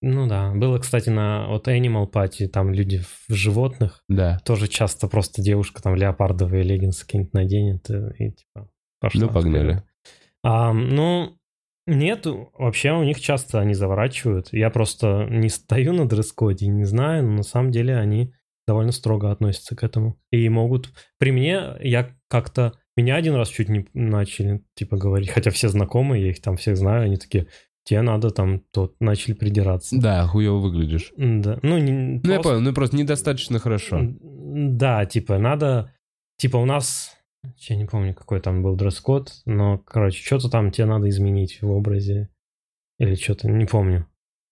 ну да. Было, кстати, на вот Animal Party, там люди в животных. Да. Тоже часто просто девушка там леопардовые леггинсы какие-нибудь наденет и, и, типа пошла. Ну, погнали. А, ну, нет, вообще у них часто они заворачивают. Я просто не стою на дресс-коде, не знаю, но на самом деле они довольно строго относятся к этому. И могут... При мне я как-то... Меня один раз чуть не начали, типа, говорить, хотя все знакомые, я их там всех знаю, они такие, тебе надо там, тот, начали придираться. Да, хуево выглядишь. Да. Ну, не, Ну, я просто- понял, ну просто недостаточно хорошо. Да, типа, надо... Типа, у нас... Я не помню, какой там был дресс-код, но, короче, что-то там тебе надо изменить в образе. Или что-то, не помню.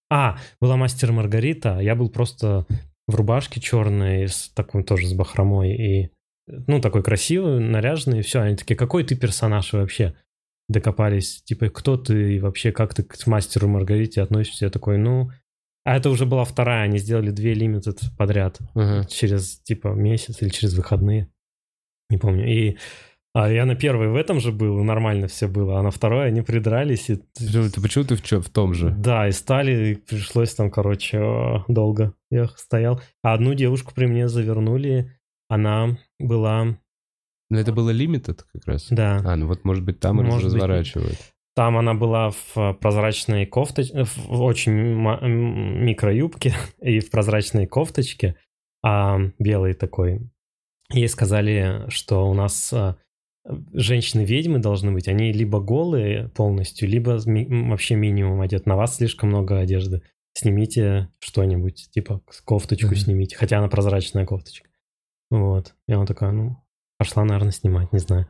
А, была мастер Маргарита, я был просто в рубашке черной, с такой тоже с бахромой, и, ну, такой красивый, наряженный, и все. Они такие, какой ты персонаж вообще? Докопались, типа, кто ты и вообще, как ты к мастеру Маргарите относишься? Я такой, ну... А это уже была вторая, они сделали две лимитед подряд Ага. через, типа, месяц или через выходные. Не помню. И а я на первой в этом же был, и нормально все было, а на второй они придрались, и Почему ты, почему ты в, чё- в том же? да, и стали, и пришлось там, короче, долго. Я стоял. А одну девушку при мне завернули. Она была, Но это было limited как раз? да, А, ну вот, может быть, там Может быть. разворачивают. там она была в э, прозрачной кофточке, в очень микроюбке <laughs> и в прозрачной кофточке, а белой такой. Ей сказали, что у нас э, женщины-ведьмы должны быть, они либо голые полностью, либо ми- вообще минимум одет. На вас слишком много одежды. Снимите что-нибудь, типа кофточку Мгм. снимите, хотя она прозрачная кофточка. Вот. И она такая, ну, пошла, наверное, снимать, не знаю.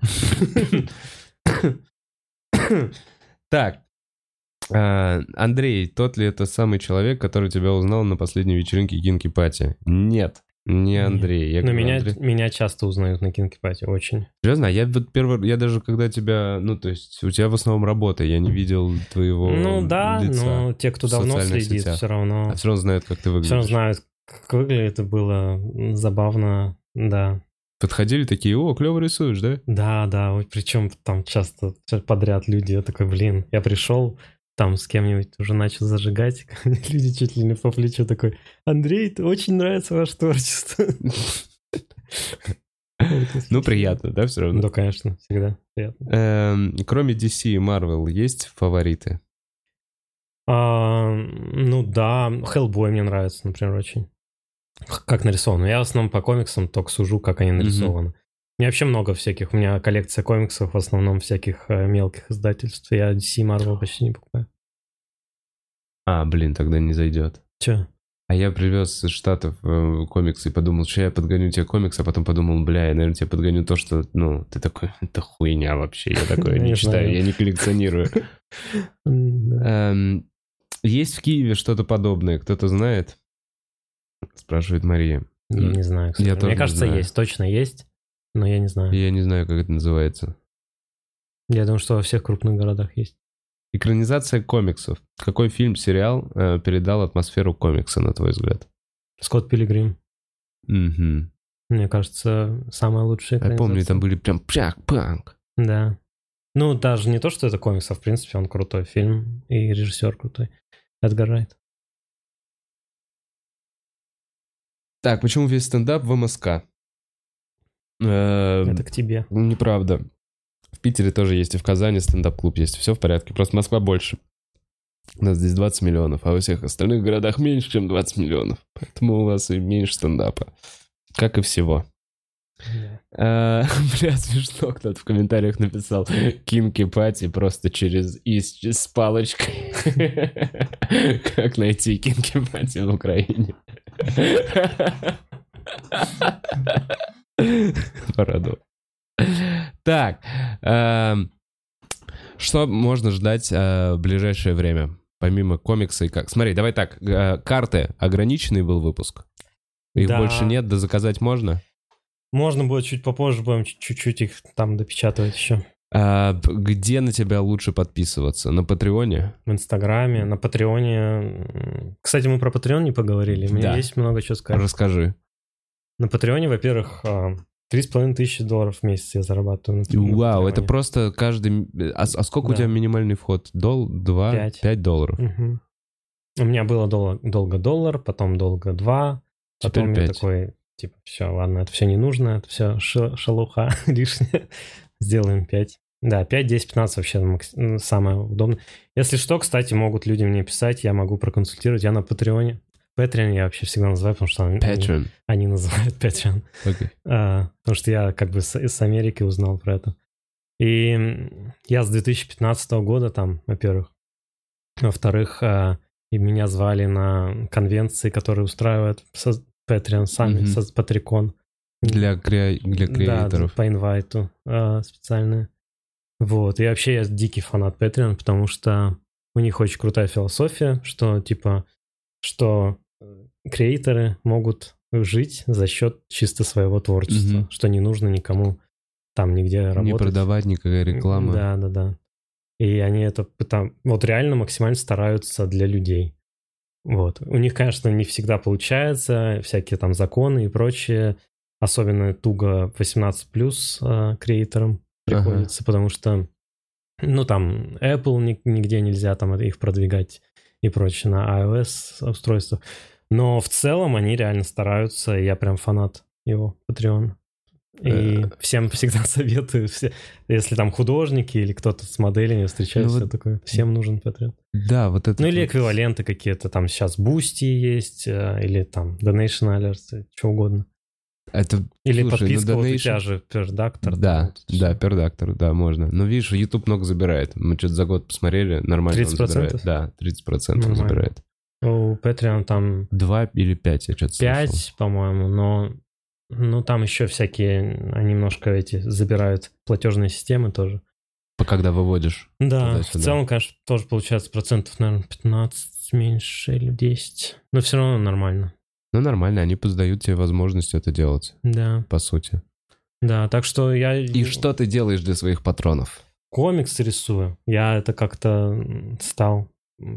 Так, а, Андрей, тот ли это самый человек, который тебя узнал на последней вечеринке Кинки Пати? Нет, не. Андрей. Я Но говорю, меня, Андрей- меня часто узнают на кинкипате, очень. Серьезно? А Я вот первый, я даже когда тебя, ну то есть у тебя в основном работа, я не видел твоего Ну да, лица. но те, кто давно следит, сетях. все равно, А все равно знают, как ты выглядишь. все равно знают, как выглядит. Это было забавно, да. Подходили такие, о, клево рисуешь, да? Да, да, причем там часто подряд люди, я такой, блин, я пришел, там с кем-нибудь уже начал зажигать, <laughs> люди чуть ли не по плечу такой, Андрей, очень нравится ваше творчество. <laughs> Ну, приятно, да, все равно? Да, конечно, всегда приятно. Эм, кроме DC и Marvel, есть фавориты? А, ну да, Hellboy мне нравится, например, очень. Как нарисовано. Я в основном по комиксам только сужу, как они нарисованы. У меня вообще много всяких. У меня коллекция комиксов, в основном всяких э, мелких издательств. Я DC Marvel почти не покупаю. А, блин, тогда не зайдет. Че? А я привез из Штатов э, комиксы и подумал, что я подгоню тебе комикс, а потом подумал, бля, я, наверное, тебе подгоню то, что, ну, ты такой, <laughs> это хуйня вообще, я такое не Не читаю, я не коллекционирую. <laughs> Эм, Есть в Киеве что-то подобное, кто-то знает? Спрашивает Мария. Не знаю. Мне не кажется, есть. Точно есть. Но я не знаю. Я не знаю, как это называется. Я думаю, что во всех крупных городах есть. Экранизация комиксов. Какой фильм, сериал э, передал атмосферу комикса, на твой взгляд? Скотт Пилигрим. Мгм. Мне кажется, самая лучшая Я помню, там были прям пчак-панк. Да. Ну, даже не то, что это комикс, а в принципе он крутой фильм и режиссер крутой. Райт. Так, почему весь стендап в МСК? Э, Это к тебе. ну, Неправда. В Питере тоже есть, и в Казани стендап-клуб есть. Все в порядке. Просто Москва больше. У нас здесь 20 миллионов, а во всех остальных городах меньше, чем 20 миллионов. Поэтому у вас и меньше стендапа. Как и всего. А, <laughs> Бля, смешно, кто-то в комментариях написал Кинки Пати просто через из с палочкой. <laughs> Как найти Кинки Пати в Украине? <laughs> Порадовал. Так, эм, что можно ждать э, в ближайшее время? Помимо комикса и как? Смотри, давай так, э, карты ограниченный был выпуск. Их Да. больше нет, да заказать можно? Можно будет чуть попозже, будем чуть-чуть их там допечатывать еще. А, где на тебя лучше подписываться? На Патреоне? В Инстаграме, на Патреоне. Кстати, мы про Патреон не поговорили. Мне Да. есть много чего сказать. Расскажи. На Патреоне, во-первых, а, три с половиной тысячи долларов в месяц я зарабатываю. на- на Вау, это просто каждый... А, а сколько у Да. тебя минимальный вход? Дол... Два? Пять. Пять долларов. Мгм. У меня было долго, долго доллар, потом долго два, потом Теперь я пять. такой, типа, все, ладно, это все не нужно, это все шелуха <laughs> лишняя, сделаем 5. Да, 5, 10, 15 вообще ну, самое удобное. Если что, кстати, могут люди мне писать, я могу проконсультировать, я на Патреоне. Patreon я вообще всегда называю, потому что они, Patreon. они называют Patreon. Окей. А, потому что я как бы с, с Америки узнал про это. И я с 2015 года там, во-первых. Во-вторых, а, и меня звали на конвенции, которые устраивают со- Patreon сами, Мгм. со Патрикон. Для, кре... для Да, креаторов. по инвайту а, специально. Вот. И вообще я дикий фанат Patreon, потому что у них очень крутая философия, что типа, что креаторы могут жить за счет чисто своего творчества, Мгм. что не нужно никому там нигде работать. Не продавать никакая реклама. Да, да, да. И они это пытам- вот реально максимально стараются для людей. Вот. У них, конечно, не всегда получается, всякие там законы и прочее. Особенно туго 18 плюс креаторам Ага. приходится, потому что, ну, там, Apple ни- нигде нельзя там их продвигать и прочее на iOS устройствах. Но в целом они реально стараются, я прям фанат его Patreon. И Э. всем <laughs> всегда советую, все, если там художники или кто-то с моделями встречается, Ну вот- такой, всем нужен Patreon. Да, вот это. Ну или вот- эквиваленты какие-то, там сейчас Boosty есть, э, или там Donation Alerts, что угодно. Это Или Слушай, ну, подписка вот у donation- тебя же Perductor. Да, да, пердактор, да, можно. Но видишь, YouTube много забирает. Мы что-то за год посмотрели, нормально он 30%? забирает. Да, 30% он Нормально. забирает. У Patreon там Два или пять, я что-то слышал. 5, по-моему, но ну там еще всякие, они немножко эти забирают платежные системы тоже. По- Когда выводишь. Да, в целом, конечно, тоже получается процентов, наверное, 15 меньше или 10. Но все равно нормально. Ну, нормально, они поздают тебе возможность это делать, Да, по сути. да, так что я... И что ты делаешь для своих патронов? Комикс рисую. Я это как-то стал,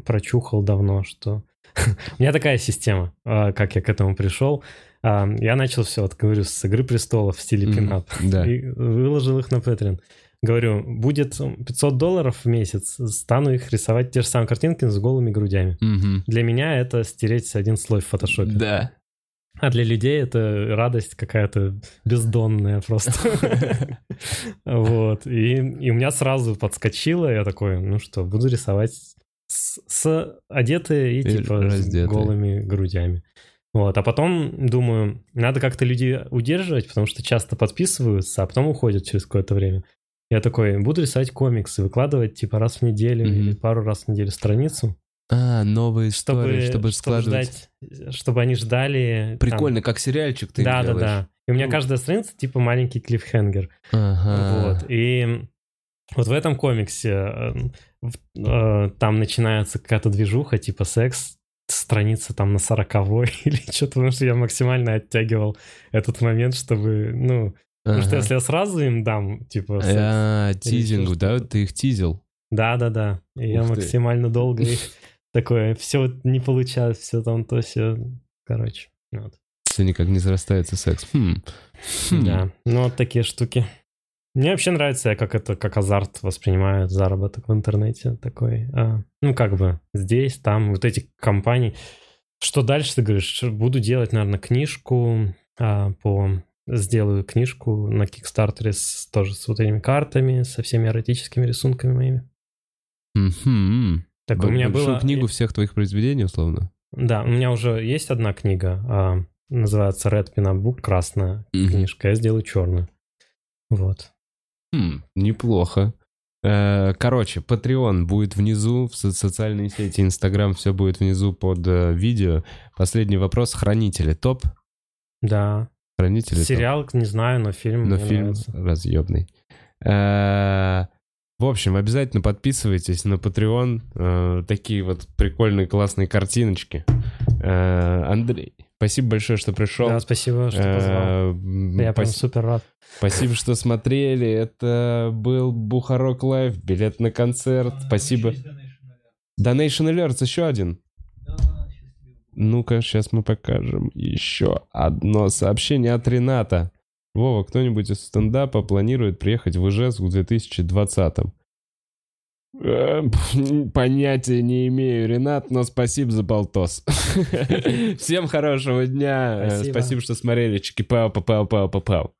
прочухал давно, что... <laughs> У меня такая система, а, как я к этому пришел. А, Я начал все, вот говорю, с «Игры престолов» в стиле пинап. Да. И выложил их на Patreon. Говорю, будет 500 долларов в месяц, стану их рисовать те же самые картинки с голыми грудями. Для меня это стереть один слой в фотошопе. Да. А для людей это радость какая-то бездонная просто. <laughs> Вот. И у меня сразу подскочило, я такой, ну что, буду рисовать с, с одетые и И типа с раздетые. голыми грудями. Вот. А потом думаю, надо как-то людей удерживать, потому что часто подписываются, а потом уходят через какое-то время. Я такой, буду рисовать комиксы, выкладывать типа раз в неделю Мгм. или пару раз в неделю страницу, А, новые истории, чтобы, чтобы, складывать. ждать, чтобы они ждали. там, Прикольно, как сериальчик ты да, да, делаешь. да. И у меня Ну. каждая страница типа маленький клиффхенгер. Ага. Вот. И вот в этом комиксе э, там начинается какая-то движуха, типа секс, страница там на сороковой <laughs> или что-то, потому что я максимально оттягивал этот момент, чтобы, ну, потому что если я сразу им дам, типа, секс, А, или тизинг, ещё да? Ты их тизил. да-да-да, я ты. максимально долго их <laughs> такое, все не получалось, все там то все, короче, вот. Все никак не зарастается секс. Хм. Хм. Да, ну вот такие штуки. Мне вообще нравится, как это, как азарт воспринимаю заработок в интернете такой. а, ну, как бы здесь, там, вот эти компании. Что дальше, ты говоришь? Буду делать, наверное, книжку а, по... Сделаю книжку на Кикстартере с, тоже с вот этими картами, со всеми эротическими рисунками моими. Мгм. Так, у Б- меня большую было... книгу всех твоих произведений, условно. Да, у меня уже есть одна книга, а, называется Red Pin Book, красная Мгм. книжка, я сделаю черную. Вот. Хм, неплохо. Э, Короче, Patreon будет внизу, в со- социальные сети, Инстаграм, все будет внизу под э, видео. Последний вопрос. Хранители топ? Да, Хранители топ. Сериал, не знаю, но фильм Но фильм нравится. разъебный. Э, В общем, обязательно подписывайтесь на Patreon. Э, Такие вот прикольные, классные картиночки. Э, Андрей, спасибо большое, что пришел. Да, спасибо, что позвал. Э, Я прям супер рад. Спасибо, что смотрели. Это был Бухарок Лайв, билет на концерт. Спасибо. Donation Alert. Donation Alerts еще один. Ну-ка, сейчас мы покажем еще одно сообщение от Рената. Вова, кто-нибудь из стендапа планирует приехать в Ижевск в 2020-м? Э, Понятия не имею, Ренат, но спасибо за болтос. <laughs> Всем хорошего дня. Э, Спасибо. Спасибо, что смотрели. Чики-пау, пау, пау, пау, пау.